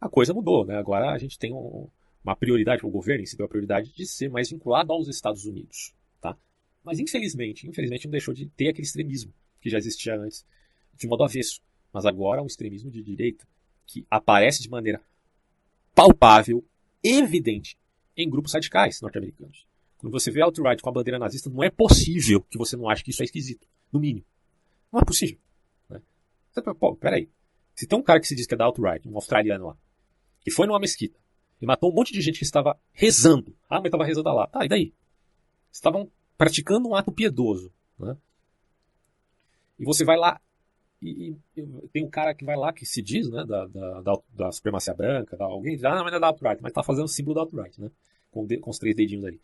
a coisa mudou. Né? Agora a gente tem um, uma prioridade, o governo em si deu a prioridade de ser mais vinculado aos Estados Unidos. Tá? Mas infelizmente, infelizmente não deixou de ter aquele extremismo que já existia antes, de modo avesso. Mas agora é um extremismo de direita que aparece de maneira palpável, evidente, em grupos radicais norte-americanos. Quando você vê alt-right com a bandeira nazista, não é possível que você não ache que isso é esquisito, no mínimo. Não é possível. Né? Pô, peraí. Se tem um cara que se diz que é da alt-right, um australiano lá, que foi numa mesquita e matou um monte de gente que estava rezando. Ah, mas estava rezando lá. Tá, e daí? Estavam praticando um ato piedoso. Né? E você vai lá e, e, tem um cara que vai lá que se diz, né, da, da, da, da supremacia branca, da, alguém diz, ah, mas não é da alt-right, mas tá fazendo o símbolo da alt-right, né, com, com os três dedinhos ali.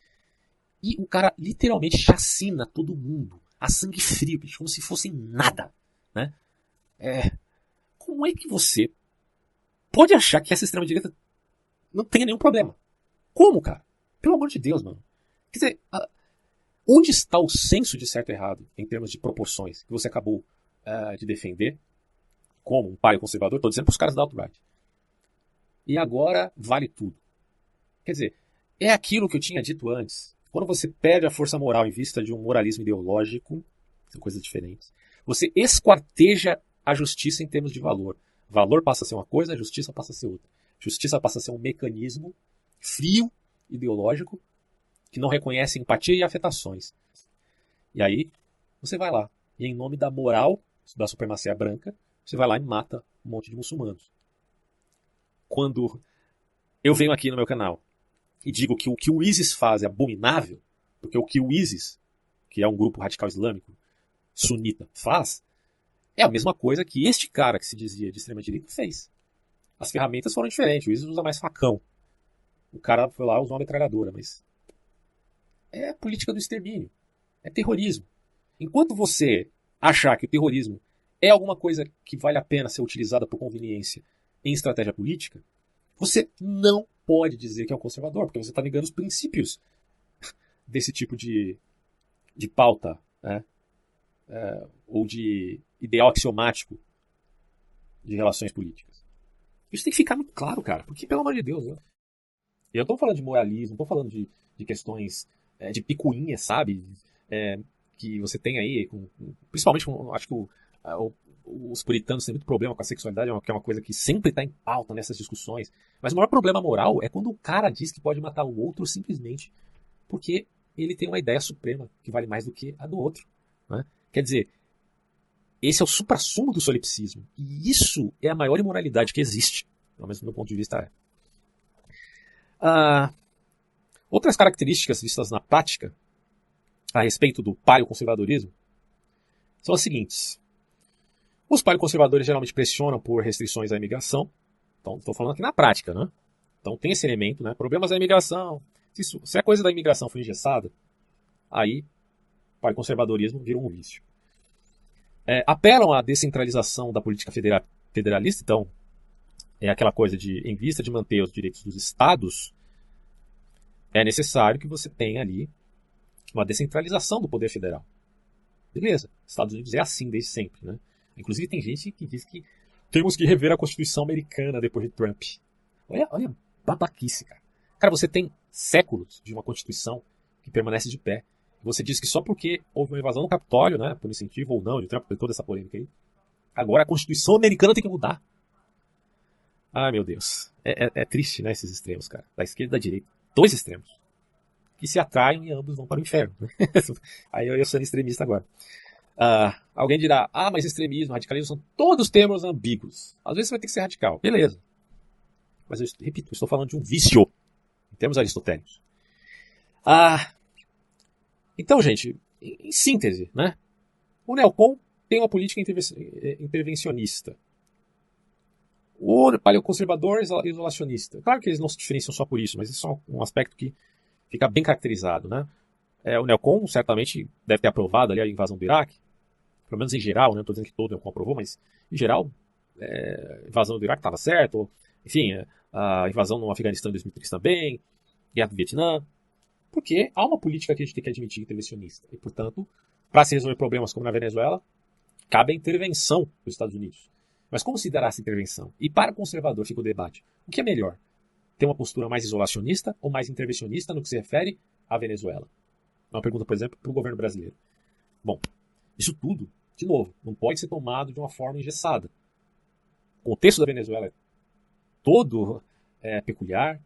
E o cara literalmente chacina todo mundo, a sangue frio, como se fossem nada, né. É, como é que você pode achar que essa extrema-direita não tenha nenhum problema? Como, cara? Pelo amor de Deus, mano. Quer dizer, onde está o senso de certo e errado em termos de proporções que você acabou uh, de defender como um pai conservador, estou dizendo para os caras da alt-right. E agora vale tudo. Quer dizer, é aquilo que eu tinha dito antes. Quando você perde a força moral em vista de um moralismo ideológico, são coisas diferentes, você esquarteja a justiça em termos de valor. Valor passa a ser uma coisa, justiça passa a ser outra. Justiça passa a ser um mecanismo frio, ideológico, que não reconhece empatia e afetações. E aí, você vai lá, e em nome da moral da supremacia branca, você vai lá e mata um monte de muçulmanos. Quando eu venho aqui no meu canal e digo que o que o ISIS faz é abominável, porque o que o ISIS, que é um grupo radical islâmico sunita, faz, é a mesma coisa que este cara que se dizia de extrema direita fez. As ferramentas foram diferentes, o ISIS usa mais facão. O cara foi lá usar uma metralhadora, mas é política do extermínio, é terrorismo. Enquanto você achar que o terrorismo é alguma coisa que vale a pena ser utilizada por conveniência em estratégia política, você não pode dizer que é um conservador, porque você está negando os princípios desse tipo de, de pauta, né? É, ou de ideal axiomático de relações políticas. Isso tem que ficar muito claro, cara, porque, pelo amor de Deus, eu não estou falando de moralismo, não estou falando de, de questões é, de picuinha, sabe? É, que você tem aí, com, principalmente com, acho que o, o, os puritanos têm muito problema com a sexualidade, é que é uma coisa que sempre está em pauta nessas discussões. Mas o maior problema moral é quando o cara diz que pode matar o outro simplesmente porque ele tem uma ideia suprema que vale mais do que a do outro. Né? Quer dizer, esse é o supra-sumo do solipsismo. E isso é a maior imoralidade que existe. Pelo menos do meu ponto de vista é. Ah, outras características vistas na prática a respeito do paleoconservadorismo são as seguintes. Os paleoconservadores geralmente pressionam por restrições à imigração. Então, estou falando aqui na prática, né? Então tem esse elemento, né? Problemas da imigração. Se, isso, se a coisa da imigração for engessada, aí o paleoconservadorismo vira um vício. É, apelam à descentralização da política federal, federalista, então é aquela coisa de, em vista de manter os direitos dos estados, é necessário que você tenha ali uma descentralização do poder federal. Beleza, Estados Unidos é assim desde sempre, né? Inclusive tem gente que diz que temos que rever a Constituição americana depois de Trump. Olha, olha babaquice, cara. Cara, você tem séculos de uma Constituição que permanece de pé. Você diz que só porque houve uma invasão no Capitólio, né, por incentivo ou não de Trump, toda essa polêmica aí, agora a Constituição americana tem que mudar. Ai, meu Deus. É, é, é, triste, né, esses extremos, cara. Da esquerda e da direita. Dois extremos. Que se atraem e ambos vão para o inferno. Aí eu, sendo extremista agora. Uh, alguém dirá, ah, mas extremismo, radicalismo são todos termos ambíguos. Às vezes você vai ter que ser radical. Beleza. Mas eu repito, eu estou falando de um vício, em termos aristotélicos. Ah, então, gente, em, em síntese, né? O neocon tem uma política eh, intervencionista. O paleoconservador isolacionista. Claro que eles não se diferenciam só por isso, mas isso é um aspecto que fica bem caracterizado, né? É, o neocon certamente deve ter aprovado ali a invasão do Iraque, pelo menos em geral, né? Não estou dizendo que todo neocon aprovou, mas em geral, é, a invasão do Iraque estava certo, enfim, é, a invasão no Afeganistão em 2003 também, guerra do Vietnã, porque há uma política que a gente tem que admitir intervencionista. E, portanto, para se resolver problemas como na Venezuela, cabe a intervenção dos Estados Unidos. Mas como se dará essa intervenção? E para o conservador fica o debate. O que é melhor? Ter uma postura mais isolacionista ou mais intervencionista no que se refere à Venezuela? Uma pergunta, por exemplo, para o governo brasileiro. Bom, isso tudo, de novo, não pode ser tomado de uma forma engessada. O contexto da Venezuela é todo é, peculiar,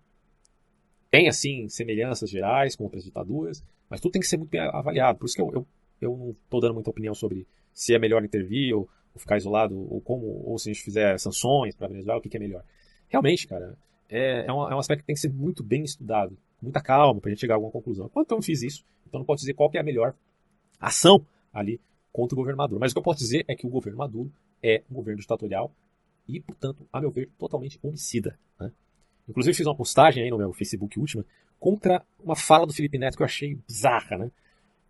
tem, assim, semelhanças gerais com outras ditaduras, mas tudo tem que ser muito bem avaliado. Por isso que eu, eu, eu não estou dando muita opinião sobre se é melhor intervir ou, ficar isolado, ou como, ou se a gente fizer sanções para a Venezuela, o que, que, é melhor. Realmente, cara, é, é, um, é um aspecto que tem que ser muito bem estudado, com muita calma, para a gente chegar a alguma conclusão. Quanto eu não fiz isso, então não posso dizer qual é a melhor ação ali contra o governo Maduro. Mas o que eu posso dizer é que o governo Maduro é um governo ditatorial e, portanto, a meu ver, totalmente homicida. Né? Inclusive fiz uma postagem aí no meu Facebook última contra uma fala do Felipe Neto que eu achei bizarra, né?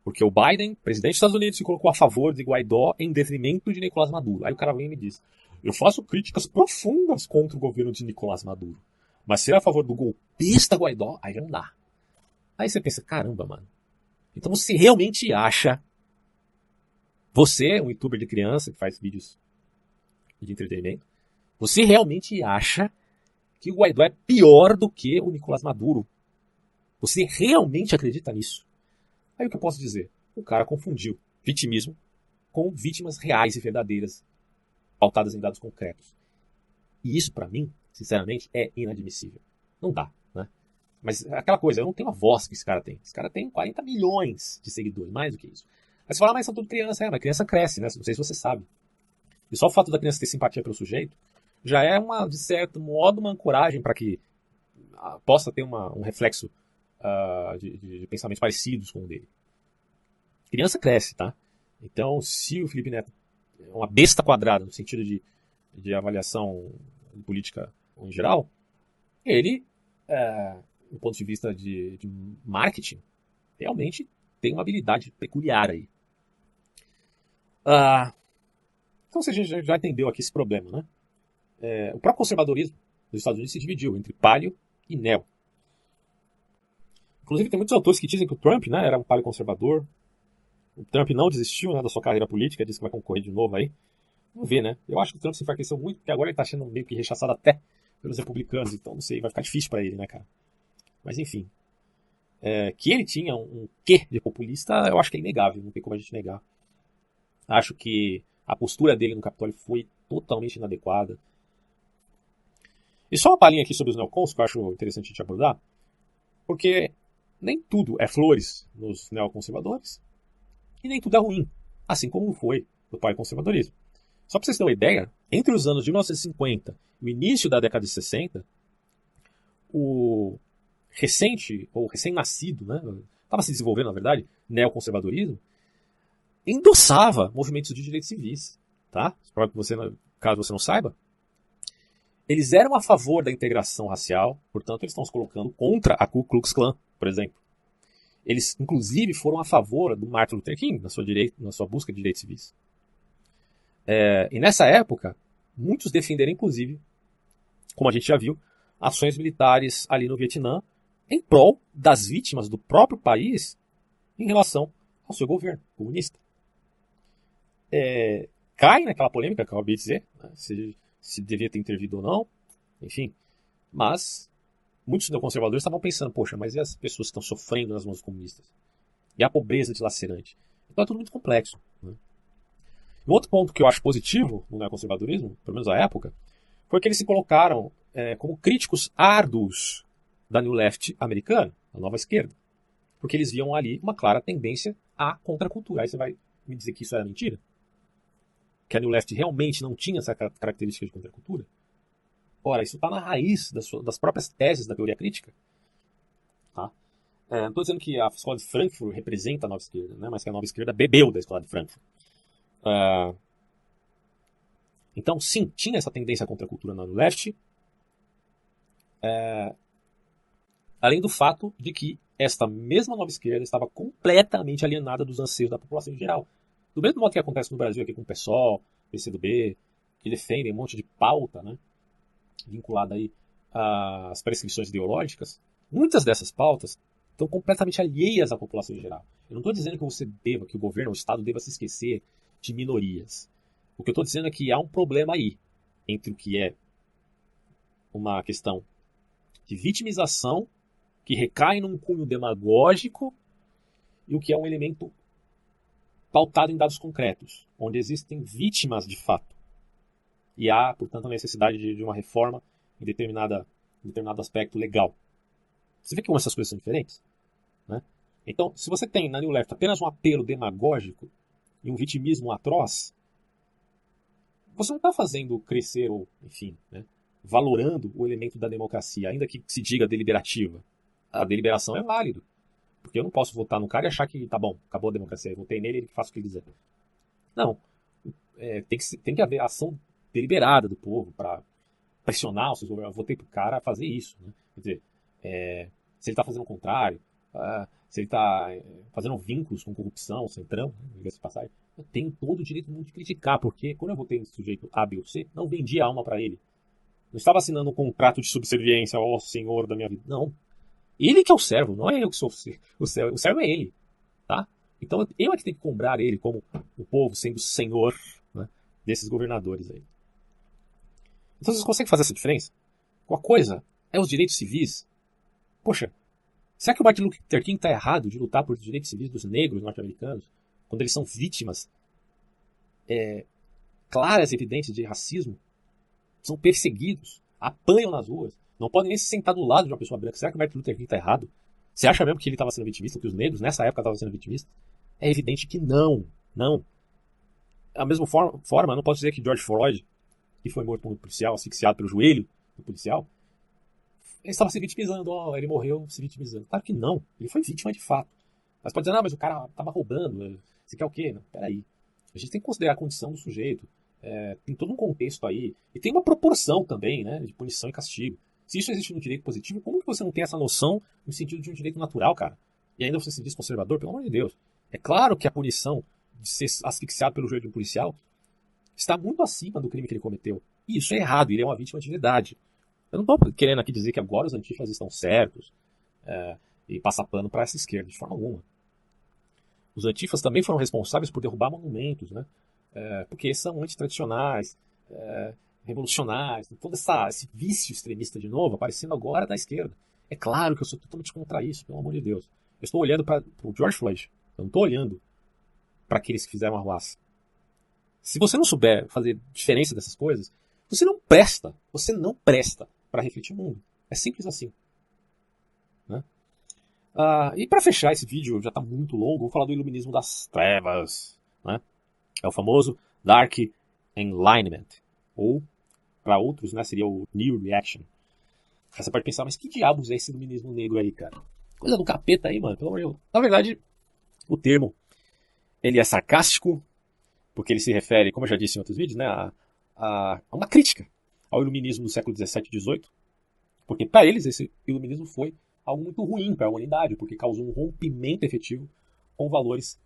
Porque o Biden, presidente dos Estados Unidos, se colocou a favor de Guaidó em detrimento de Nicolás Maduro. Aí o cara vem e me diz: Eu faço críticas profundas contra o governo de Nicolás Maduro. Mas ser a favor do golpista Guaidó, aí não dá. Aí você pensa: caramba, mano. Então você realmente acha. Você, um youtuber de criança que faz vídeos de entretenimento, você realmente acha que o Guaidó é pior do que o Nicolás Maduro. Você realmente acredita nisso? Aí o que eu posso dizer? O cara confundiu vitimismo com vítimas reais e verdadeiras, pautadas em dados concretos. E isso, para mim, sinceramente, é inadmissível. Não dá, né? Mas aquela coisa, eu não tenho a voz que esse cara tem. Esse cara tem 40 milhões de seguidores, mais do que isso. Aí você fala, ah, mas são tudo criança. É, mas criança cresce, né? Não sei se você sabe. E só o fato da criança ter simpatia pelo sujeito já é, uma, de certo modo, uma ancoragem para que uh, possa ter uma, um reflexo uh, de, de, pensamentos parecidos com o dele. Criança cresce, tá? Então, se o Felipe Neto é uma besta quadrada no sentido de, de avaliação política em geral, ele, uh, do ponto de vista de, de marketing, realmente tem uma habilidade peculiar aí. Uh, então você já, já entendeu aqui esse problema, né? é, o próprio conservadorismo dos Estados Unidos se dividiu entre palio e neo. Inclusive, tem muitos autores que dizem que o Trump né, era um palio conservador. O Trump não desistiu né, da sua carreira política, disse que vai concorrer de novo aí. Vamos ver, né? Eu acho que o Trump se enfraqueceu muito, porque agora ele está sendo meio que rechaçado até pelos republicanos, então não sei, vai ficar difícil para ele, né, cara? Mas enfim. É, que ele tinha um, um quê de populista, eu acho que é inegável, não tem como a gente negar. Acho que a postura dele no Capitólio foi totalmente inadequada. E só uma palhinha aqui sobre os neocons, que eu acho interessante a gente abordar, porque nem tudo é flores nos neoconservadores, e nem tudo é ruim, assim como foi no pai conservadorismo. Só para vocês terem uma ideia, entre os anos de 1950 e o início da década de 60, o recente, ou recém-nascido, né, estava se desenvolvendo, na verdade, neoconservadorismo, endossava movimentos de direitos civis. Tá? Você, caso você não saiba, eles eram a favor da integração racial, portanto, eles estão se colocando contra a Ku Klux Klan, por exemplo. Eles, inclusive, foram a favor do Martin Luther King na sua, na sua busca de direitos civis. É, e nessa época, muitos defenderam, inclusive, como a gente já viu, ações militares ali no Vietnã em prol das vítimas do próprio país em relação ao seu governo comunista. É, cai naquela polêmica que eu acabei de dizer, né? se se devia ter intervido ou não, enfim. Mas muitos neoconservadores estavam pensando, poxa, mas e as pessoas que estão sofrendo nas mãos comunistas? e a pobreza dilacerante. Então é tudo muito complexo. Né? Um outro ponto que eu acho positivo no neoconservadorismo, pelo menos à época, foi que eles se colocaram é, como críticos árduos da New Left americana, a nova esquerda. Porque eles viam ali uma clara tendência à contracultura. Aí você vai me dizer que isso era mentira? Que a New Left realmente não tinha essa característica de contracultura? Ora, isso está na raiz das, das, próprias teses da teoria crítica. Tá? É, não estou dizendo que a escola de Frankfurt representa a nova esquerda, né? mas que a nova esquerda bebeu da escola de Frankfurt. Uh, então, sim, tinha essa tendência contra a cultura no leste, é, além do fato de que esta mesma nova esquerda estava completamente alienada dos anseios da população em geral. Do mesmo modo que acontece no Brasil aqui com o PSOL, PCdoB, que defendem um monte de pauta né, vinculada aí às prescrições ideológicas, muitas dessas pautas estão completamente alheias à população em geral. Eu não estou dizendo que você deva, que o governo, o Estado deva se esquecer de minorias. O que eu estou dizendo é que há um problema aí entre o que é uma questão de vitimização que recai num cunho demagógico e o que é um elemento pautado em dados concretos, onde existem vítimas de fato. E há, portanto, a necessidade de, de uma reforma em, determinada, em determinado aspecto legal. Você vê que essas coisas são diferentes? Né? Então, se você tem na New Left apenas um apelo demagógico e um vitimismo atroz, você não está fazendo crescer, ou, enfim, né, valorando o elemento da democracia, ainda que se diga deliberativa. A deliberação é válido. Porque eu não posso votar no cara e achar que tá bom, acabou a democracia, eu votei nele, ele faz o que ele quiser. Não. É, tem, que, tem que haver ação deliberada do povo para pressionar os seus. Eu votei pro cara a fazer isso. Né? Quer dizer, é, se ele está fazendo o contrário, uh, se ele está é, fazendo vínculos com corrupção, centrão, né, de passagem, eu tenho todo o direito de criticar, porque quando eu votei nesse sujeito A, B ou C, não vendi a alma para ele. Não estava assinando um contrato de subserviência ao senhor da minha vida. Não. Ele que é o servo, não é eu que sou o servo. O servo é ele. Tá? Então eu é que tenho que cobrar ele como o povo sendo senhor né, desses governadores aí. Então vocês conseguem fazer essa diferença? Uma coisa é os direitos civis. Poxa, será que o Martin Luther King está errado de lutar por direitos civis dos negros norte-americanos? quando eles são vítimas é, claras e evidentes de racismo, são perseguidos, apanham nas ruas, não podem nem se sentar do lado de uma pessoa branca. Será que o Martin Luther King está errado? Você acha mesmo que ele estava sendo vitimista, que os negros nessa época estavam sendo vitimistas? É evidente que não, não. Da mesma forma, forma, não posso dizer que George Floyd, que foi morto por um policial, asfixiado pelo joelho do policial, ele estava se vitimizando, oh, ele morreu se vitimizando. Claro que não, ele foi vítima de fato. Mas pode dizer, não, mas o cara estava roubando, você quer o quê? Não, peraí. A gente tem que considerar a condição do sujeito. É, tem todo um contexto aí. E tem uma proporção também, né? De punição e castigo. Se isso existe no direito positivo, como que você não tem essa noção no sentido de um direito natural, cara? E ainda você se diz conservador? Pelo amor de Deus. É claro que a punição de ser asfixiado pelo joelho de um policial está muito acima do crime que ele cometeu. E isso é errado, ele é uma vítima de verdade. Eu não estou querendo aqui dizer que agora os antifas estão certos é, e passar pano para essa esquerda, de forma alguma. Os antifas também foram responsáveis por derrubar monumentos, né? É, porque são antitradicionais, é, revolucionários, todo essa, esse vício extremista de novo aparecendo agora da esquerda. É claro que eu sou totalmente contra isso, pelo amor de Deus. Eu estou olhando para o George Floyd, eu não estou olhando para aqueles que fizeram a ruaça. Se você não souber fazer diferença dessas coisas, você não presta, você não presta para refletir o mundo. É simples assim. Né? Uh, e para fechar esse vídeo, já está muito longo, vou falar do iluminismo das trevas. Né? É o famoso Dark Enlightenment. Ou, para outros, né, seria o New Reaction. Aí você pode pensar, mas que diabos é esse iluminismo negro aí, cara? Coisa do capeta aí, mano, pelo amor de Deus. Na verdade, o termo ele é sarcástico, porque ele se refere, como eu já disse em outros vídeos, né, a, a, a uma crítica ao iluminismo do século XVII e XVIII. Porque para eles esse iluminismo foi algo muito ruim para a humanidade, porque causou um rompimento efetivo com valores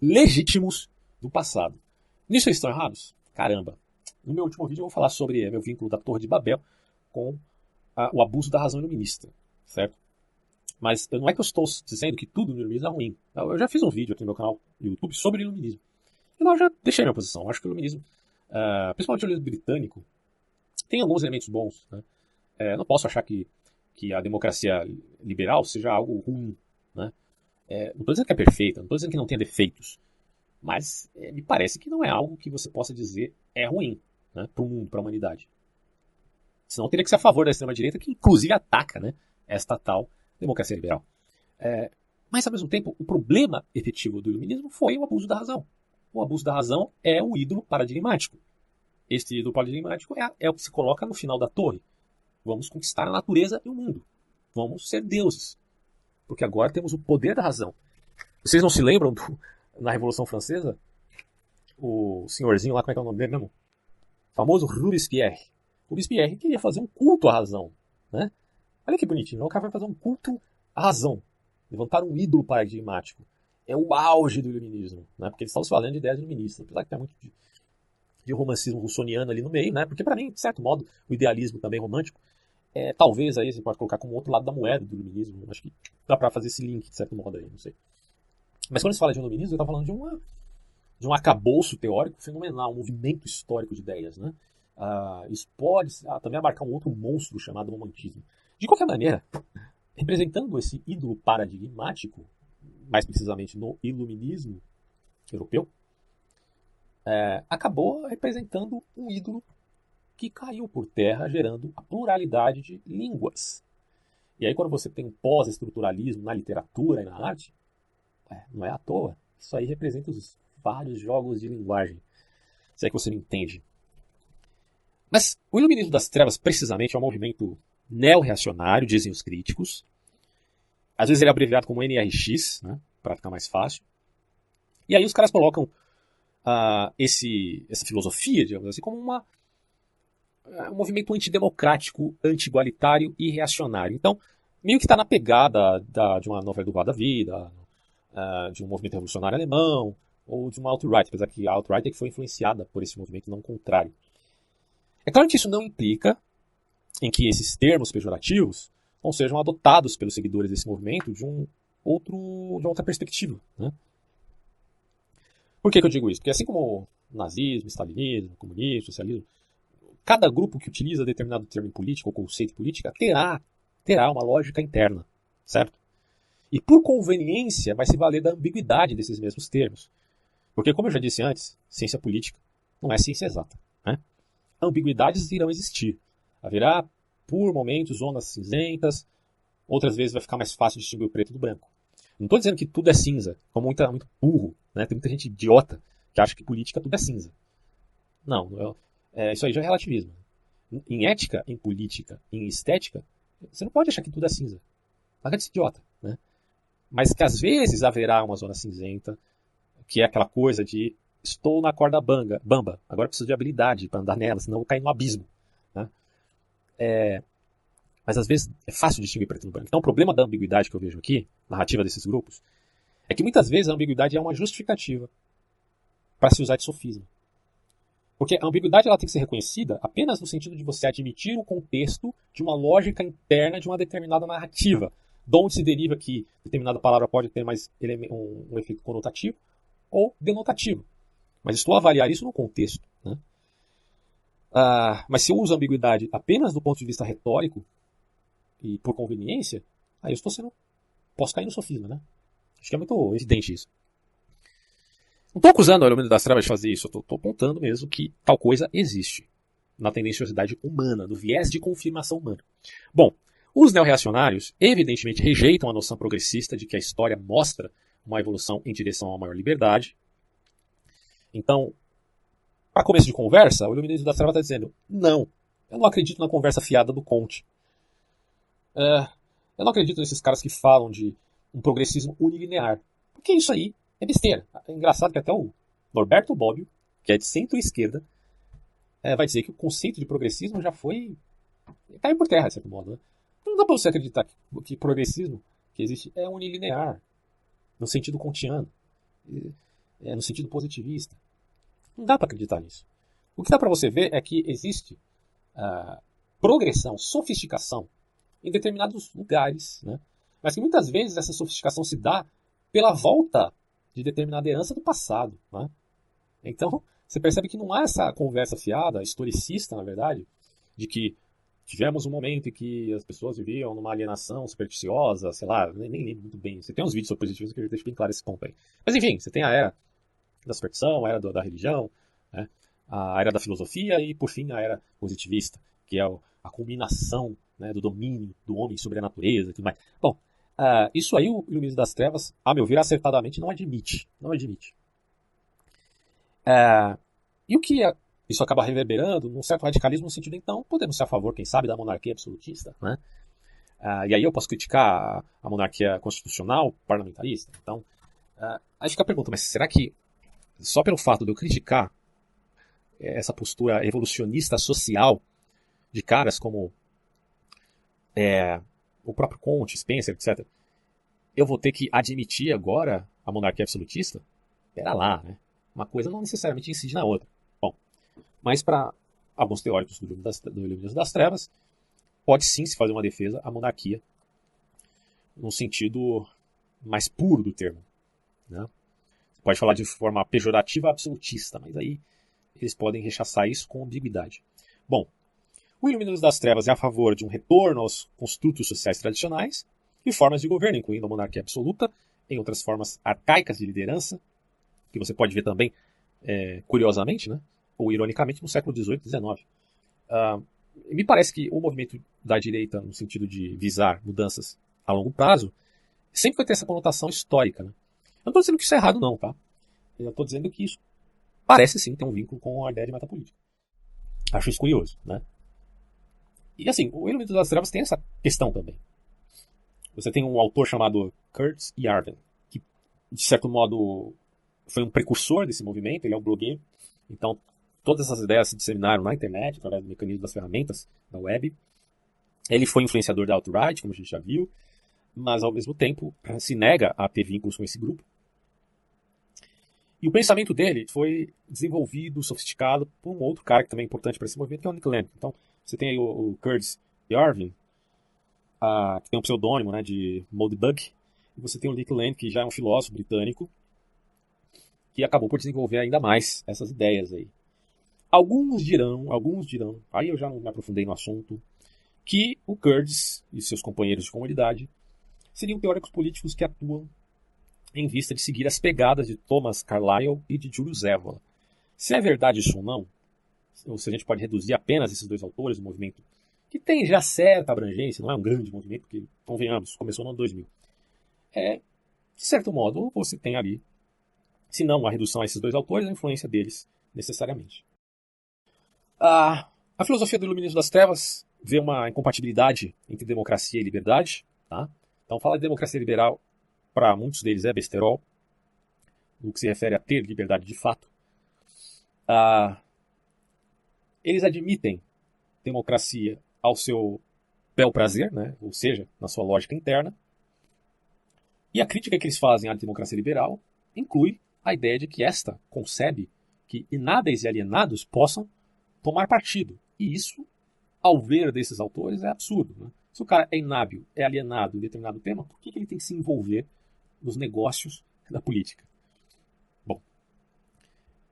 legítimos do passado. Nisso eles estão errados? Caramba! No meu último vídeo eu vou falar sobre meu vínculo da Torre de Babel com a, o abuso da razão iluminista, certo? Mas não é que eu estou dizendo que tudo no iluminismo é ruim. Eu já fiz um vídeo aqui no meu canal do YouTube sobre iluminismo. Eu já deixei minha posição. Acho que o iluminismo, uh, principalmente o iluminismo britânico, tem alguns elementos bons. Né? É, não posso achar que que a democracia liberal seja algo ruim. Né? É, não estou dizendo que é perfeita, não estou dizendo que não tenha defeitos. Mas é, me parece que não é algo que você possa dizer é ruim né, para o mundo, para a humanidade. Senão teria que ser a favor da extrema-direita, que inclusive ataca né, esta tal democracia liberal. É, mas, ao mesmo tempo, o problema efetivo do iluminismo foi o abuso da razão. O abuso da razão é o ídolo paradigmático. Este ídolo paradigmático é, é o que se coloca no final da torre. Vamos conquistar a natureza e o mundo. Vamos ser deuses. Porque agora temos o poder da razão. Vocês não se lembram do, na Revolução Francesa? O senhorzinho lá, como é que é o nome dele mesmo? O famoso Robespierre. Robespierre queria fazer um culto à razão. Né? Olha que bonitinho. O cara vai fazer um culto à razão. Levantar um ídolo paradigmático. É o auge do iluminismo. Né? Porque eles estão falando de ideias iluministas. Apesar que tem muito de, de romancismo russoniano ali no meio. Né? Porque, para mim, de certo modo, o idealismo também romântico é, talvez aí você pode colocar como outro lado da moeda do iluminismo. Acho que dá para fazer esse link, de certo modo, aí, não sei. Mas quando se fala de iluminismo, eu falando de, uma, de um acabouço teórico fenomenal, um movimento histórico de ideias. Né? Ah, isso pode ah, também abarcar um outro monstro chamado romantismo. De qualquer maneira, representando esse ídolo paradigmático, mais precisamente no iluminismo europeu, é, acabou representando um ídolo que caiu por terra, gerando a pluralidade de línguas. E aí, quando você tem pós-estruturalismo na literatura e na arte, é, não é à toa. Isso aí representa os vários jogos de linguagem. Se é que você me entende. Mas o iluminismo das trevas, precisamente, é um movimento neo-reacionário, dizem os críticos. Às vezes ele é abreviado como NRX, né, para ficar mais fácil. E aí os caras colocam uh, esse, essa filosofia, digamos assim, como uma é um movimento antidemocrático, anti-igualitário e reacionário. Então, meio que está na pegada da, de uma novela do Guarda Vida, uh, de um movimento revolucionário alemão, ou de uma alt-right, apesar que a alt-right é que foi influenciada por esse movimento, não contrário. É claro que isso não implica em que esses termos pejorativos não sejam adotados pelos seguidores desse movimento de, um outro, de uma outra perspectiva. Né? Por que, que eu digo isso? Porque assim como nazismo, stalinismo, comunismo, socialismo, cada grupo que utiliza determinado termo político ou conceito político terá, terá uma lógica interna, certo? E por conveniência vai se valer da ambiguidade desses mesmos termos. Porque, como eu já disse antes, ciência política não é ciência exata. Né? Ambiguidades irão existir. Haverá, por momentos, zonas cinzentas, outras vezes vai ficar mais fácil distinguir o preto do branco. Não estou dizendo que tudo é cinza, como muita, muito burro. Né? Tem muita gente idiota que acha que política tudo é cinza. Não, é, isso aí já é relativismo. Em ética, em política, em estética, você não pode achar que tudo é cinza. Larga de idiota. Né? Mas que às vezes haverá uma zona cinzenta, que é aquela coisa de estou na corda banga, bamba, agora preciso de habilidade para andar nela, senão vou cair no abismo. É, mas às vezes é fácil distinguir preto no branco. Então o problema da ambiguidade que eu vejo aqui, narrativa desses grupos, é que muitas vezes a ambiguidade é uma justificativa para se usar de sofisma. Porque a ambiguidade ela tem que ser reconhecida apenas no sentido de você admitir o contexto de uma lógica interna de uma determinada narrativa, de onde se deriva que determinada palavra pode ter mais um, um efeito conotativo ou denotativo. Mas estou a avaliar isso no contexto. Ah, mas se eu uso ambiguidade apenas do ponto de vista retórico e por conveniência, aí eu estou sendo. posso cair no sofisma, né? Acho que é muito evidente isso. Não estou acusando o elemento das trevas de fazer isso, estou apontando mesmo que tal coisa existe na tendenciosidade humana, no viés de confirmação humana. Bom, os neorreacionários evidentemente rejeitam a noção progressista de que a história mostra uma evolução em direção a maior liberdade. Então, para começo de conversa, o iluminismo das trevas está dizendo: não, eu não acredito na conversa fiada do Conte. É, eu não acredito nesses caras que falam de um progressismo unilinear. Porque isso aí é besteira. É engraçado que até o Norberto Bobbio, que é de centro-esquerda, é, vai dizer que o conceito de progressismo já foi. caiu por terra, de certo modo. Né? Não dá para você acreditar que, que progressismo que existe é unilinear, no sentido kantiano, é, no sentido positivista. Não dá para acreditar nisso. O que dá para você ver é que existe uh, progressão, sofisticação em determinados lugares, né? mas que muitas vezes essa sofisticação se dá pela volta de determinada herança do passado. Né? Então, você percebe que não há essa conversa fiada, historicista, na verdade, de que tivemos um momento em que as pessoas viviam numa alienação supersticiosa, sei lá, nem, nem lembro muito bem. Você tem uns vídeos sobre positivismo que deixam bem claro esse ponto aí. Mas enfim, você tem a era da superstição, a era do, da religião, né? a era da filosofia e, por fim, a era positivista, que é a culminação né, do domínio do homem sobre a natureza e tudo mais. Bom, uh, isso aí o Iluminismo das Trevas, a meu ver, acertadamente não admite. Não admite. Uh, e o que é, isso acaba reverberando num certo radicalismo no sentido, então, podemos ser a favor, quem sabe, da monarquia absolutista, né? Uh, e aí eu posso criticar a monarquia constitucional, parlamentarista. Então, aí fica a pergunta, mas será que só pelo fato de eu criticar essa postura evolucionista social de caras como é, o próprio Conte, Spencer, etc., eu vou ter que admitir agora a monarquia absolutista? Pera lá, né? Uma coisa não necessariamente incide na outra. Bom, mas para alguns teóricos do Iluminismo das, das Trevas, pode sim se fazer uma defesa à monarquia no sentido mais puro do termo. Né? Pode falar de forma pejorativa absolutista, mas aí eles podem rechaçar isso com ambiguidade. Bom, o Iluminismo das Trevas é a favor de um retorno aos construtos sociais tradicionais e formas de governo, incluindo a monarquia absoluta, em outras formas arcaicas de liderança, que você pode ver também, é, curiosamente, né, ou ironicamente, no século XVIII e XIX. Uh, me parece que o movimento da direita, no sentido de visar mudanças a longo prazo, sempre vai ter essa conotação histórica. Né? Eu não estou dizendo que isso é errado, não, tá? Eu estou dizendo que isso parece sim ter um vínculo com a ideia de metapolítica. Acho isso curioso, né? E assim, o Iluminismo das Trevas tem essa questão também. Você tem um autor chamado Kurt Yarden, que de certo modo foi um precursor desse movimento, ele é um blogueiro. Então, todas essas ideias se disseminaram na internet, através do mecanismo das ferramentas da web. Ele foi influenciador da alt-right, como a gente já viu, mas ao mesmo tempo se nega a ter vínculos com esse grupo. E o pensamento dele foi desenvolvido, sofisticado por um outro cara que também é importante para esse movimento, que é o Nick Land. Então, você tem aí o, o Curtis Yarvin, uh, que tem um pseudônimo né, de Moldbug, e você tem o Nick Land, que já é um filósofo britânico, que acabou por desenvolver ainda mais essas ideias aí. Alguns dirão, alguns dirão, aí eu já não me aprofundei no assunto, que o Curtis e seus companheiros de comunidade seriam teóricos políticos que atuam em vista de seguir as pegadas de Thomas Carlyle e de Julius Evola. Se é verdade isso ou não, ou se a gente pode reduzir apenas esses dois autores, o movimento que tem já certa abrangência, não é um grande movimento, porque, convenhamos, começou no ano 2000. É, de certo modo, você tem ali, se não a redução a esses dois autores, a influência deles, necessariamente. A, a filosofia do Iluminismo das Trevas vê uma incompatibilidade entre democracia e liberdade. Tá? Então, falar de democracia liberal, para muitos deles, é besterol, no que se refere a ter liberdade de fato. Ah, eles admitem democracia ao seu bel prazer, né? ou seja, na sua lógica interna. E a crítica que eles fazem à democracia liberal inclui a ideia de que esta concebe que inábeis e alienados possam tomar partido. E isso, ao ver desses autores, é absurdo. Né? Se o cara é inábil, é alienado em determinado tema, por que, que ele tem que se envolver nos negócios da política? Bom,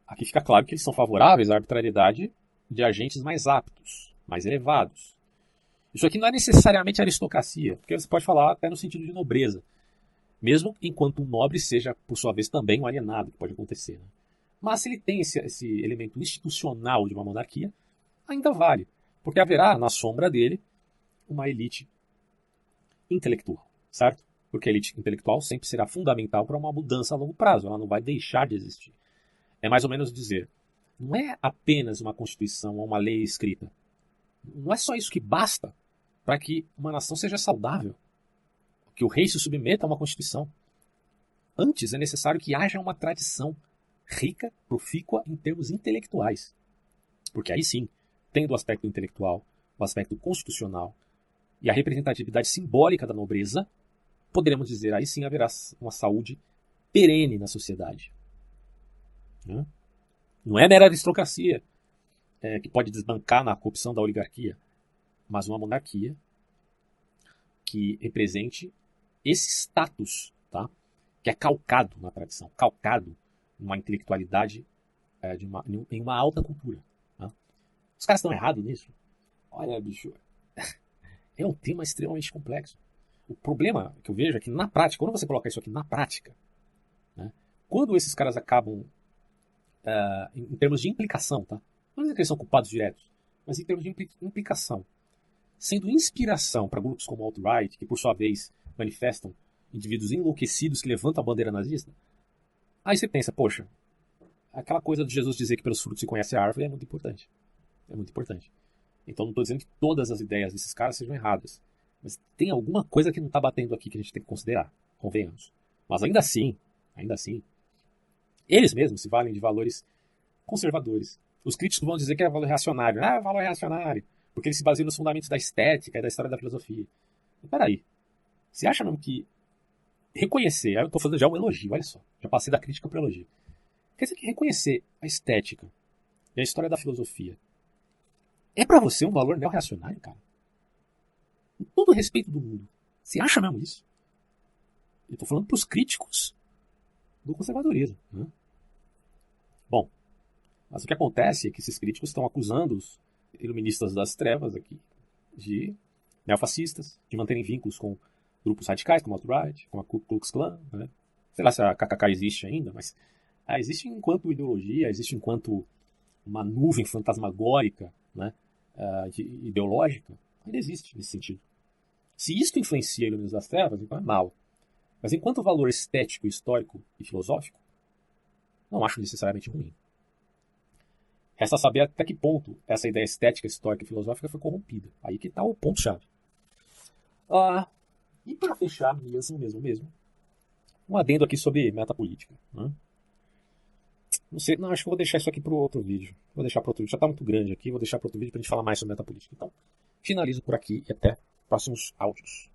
aqui fica claro que eles são favoráveis à arbitrariedade de agentes mais aptos, mais elevados. Isso aqui não é necessariamente aristocracia, porque você pode falar até no sentido de nobreza, mesmo enquanto um nobre seja, por sua vez, também um alienado, que pode acontecer. Né? Mas se ele tem esse, esse elemento institucional de uma monarquia, ainda vale, porque haverá na sombra dele uma elite intelectual, certo? Porque a elite intelectual sempre será fundamental para uma mudança a longo prazo, ela não vai deixar de existir. É mais ou menos dizer, não é apenas uma constituição ou uma lei escrita. Não é só isso que basta para que uma nação seja saudável, que o rei se submeta a uma constituição. Antes é necessário que haja uma tradição rica, profícua em termos intelectuais. Porque aí sim, tendo o aspecto intelectual, o aspecto constitucional e a representatividade simbólica da nobreza, poderemos dizer aí sim haverá uma saúde perene na sociedade. Né? Não é mera aristocracia é, que pode desbancar na corrupção da oligarquia, mas uma monarquia que represente esse status, tá? que é calcado na tradição, calcado numa intelectualidade é, de uma, em uma alta cultura. Tá? Os caras estão errados nisso. Olha, bicho, é um tema extremamente complexo. O problema que eu vejo é que na prática, quando você coloca isso aqui na prática, né, quando esses caras acabam, uh, em, termos de implicação, tá? não é que eles são culpados diretos, mas em termos de implicação, sendo inspiração para grupos como alt-right, que por sua vez manifestam indivíduos enlouquecidos que levantam a bandeira nazista, aí você pensa, poxa, aquela coisa de Jesus dizer que pelos frutos se conhece a árvore é muito importante. É muito importante. Então não estou dizendo que todas as ideias desses caras sejam erradas. Mas tem alguma coisa que não está batendo aqui que a gente tem que considerar. Convenhamos. Mas ainda assim, ainda assim, eles mesmos se valem de valores conservadores. Os críticos vão dizer que é valor reacionário. Ah, valor reacionário. Porque eles se baseiam nos fundamentos da estética e da história da filosofia. Mas peraí. Você acha mesmo que reconhecer, eu estou fazendo já um elogio, olha só. Já passei da crítica para o elogio. Quer dizer que reconhecer a estética e a história da filosofia é para você um valor neo-reacionário, cara? Com todo o respeito do mundo. Você acha mesmo isso? Eu estou falando para os críticos do conservadorismo. Né? Bom, mas o que acontece é que esses críticos estão acusando os iluministas das trevas aqui de neofascistas, de manterem vínculos com grupos radicais, como a alt-right, como a Ku Klux Klan. Né? Sei lá se a KKK existe ainda, mas ah, existe enquanto ideologia, existe enquanto uma nuvem fantasmagórica né, uh, ideológica, ainda existe nesse sentido. Se isto influencia Iluminos das Trevas, então é mal. Mas enquanto valor estético, histórico e filosófico, não acho necessariamente ruim. Resta saber até que ponto essa ideia estética, histórica e filosófica foi corrompida. Aí que está o ponto-chave. Ah, e para fechar mesmo, mesmo, mesmo, um adendo aqui sobre metapolítica. Né? Não sei, não, acho que vou deixar isso aqui para outro vídeo. Vou deixar para outro vídeo. Já está muito grande aqui, vou deixar para outro vídeo para a gente falar mais sobre metapolítica. Então, finalizo por aqui e até próximos áudios.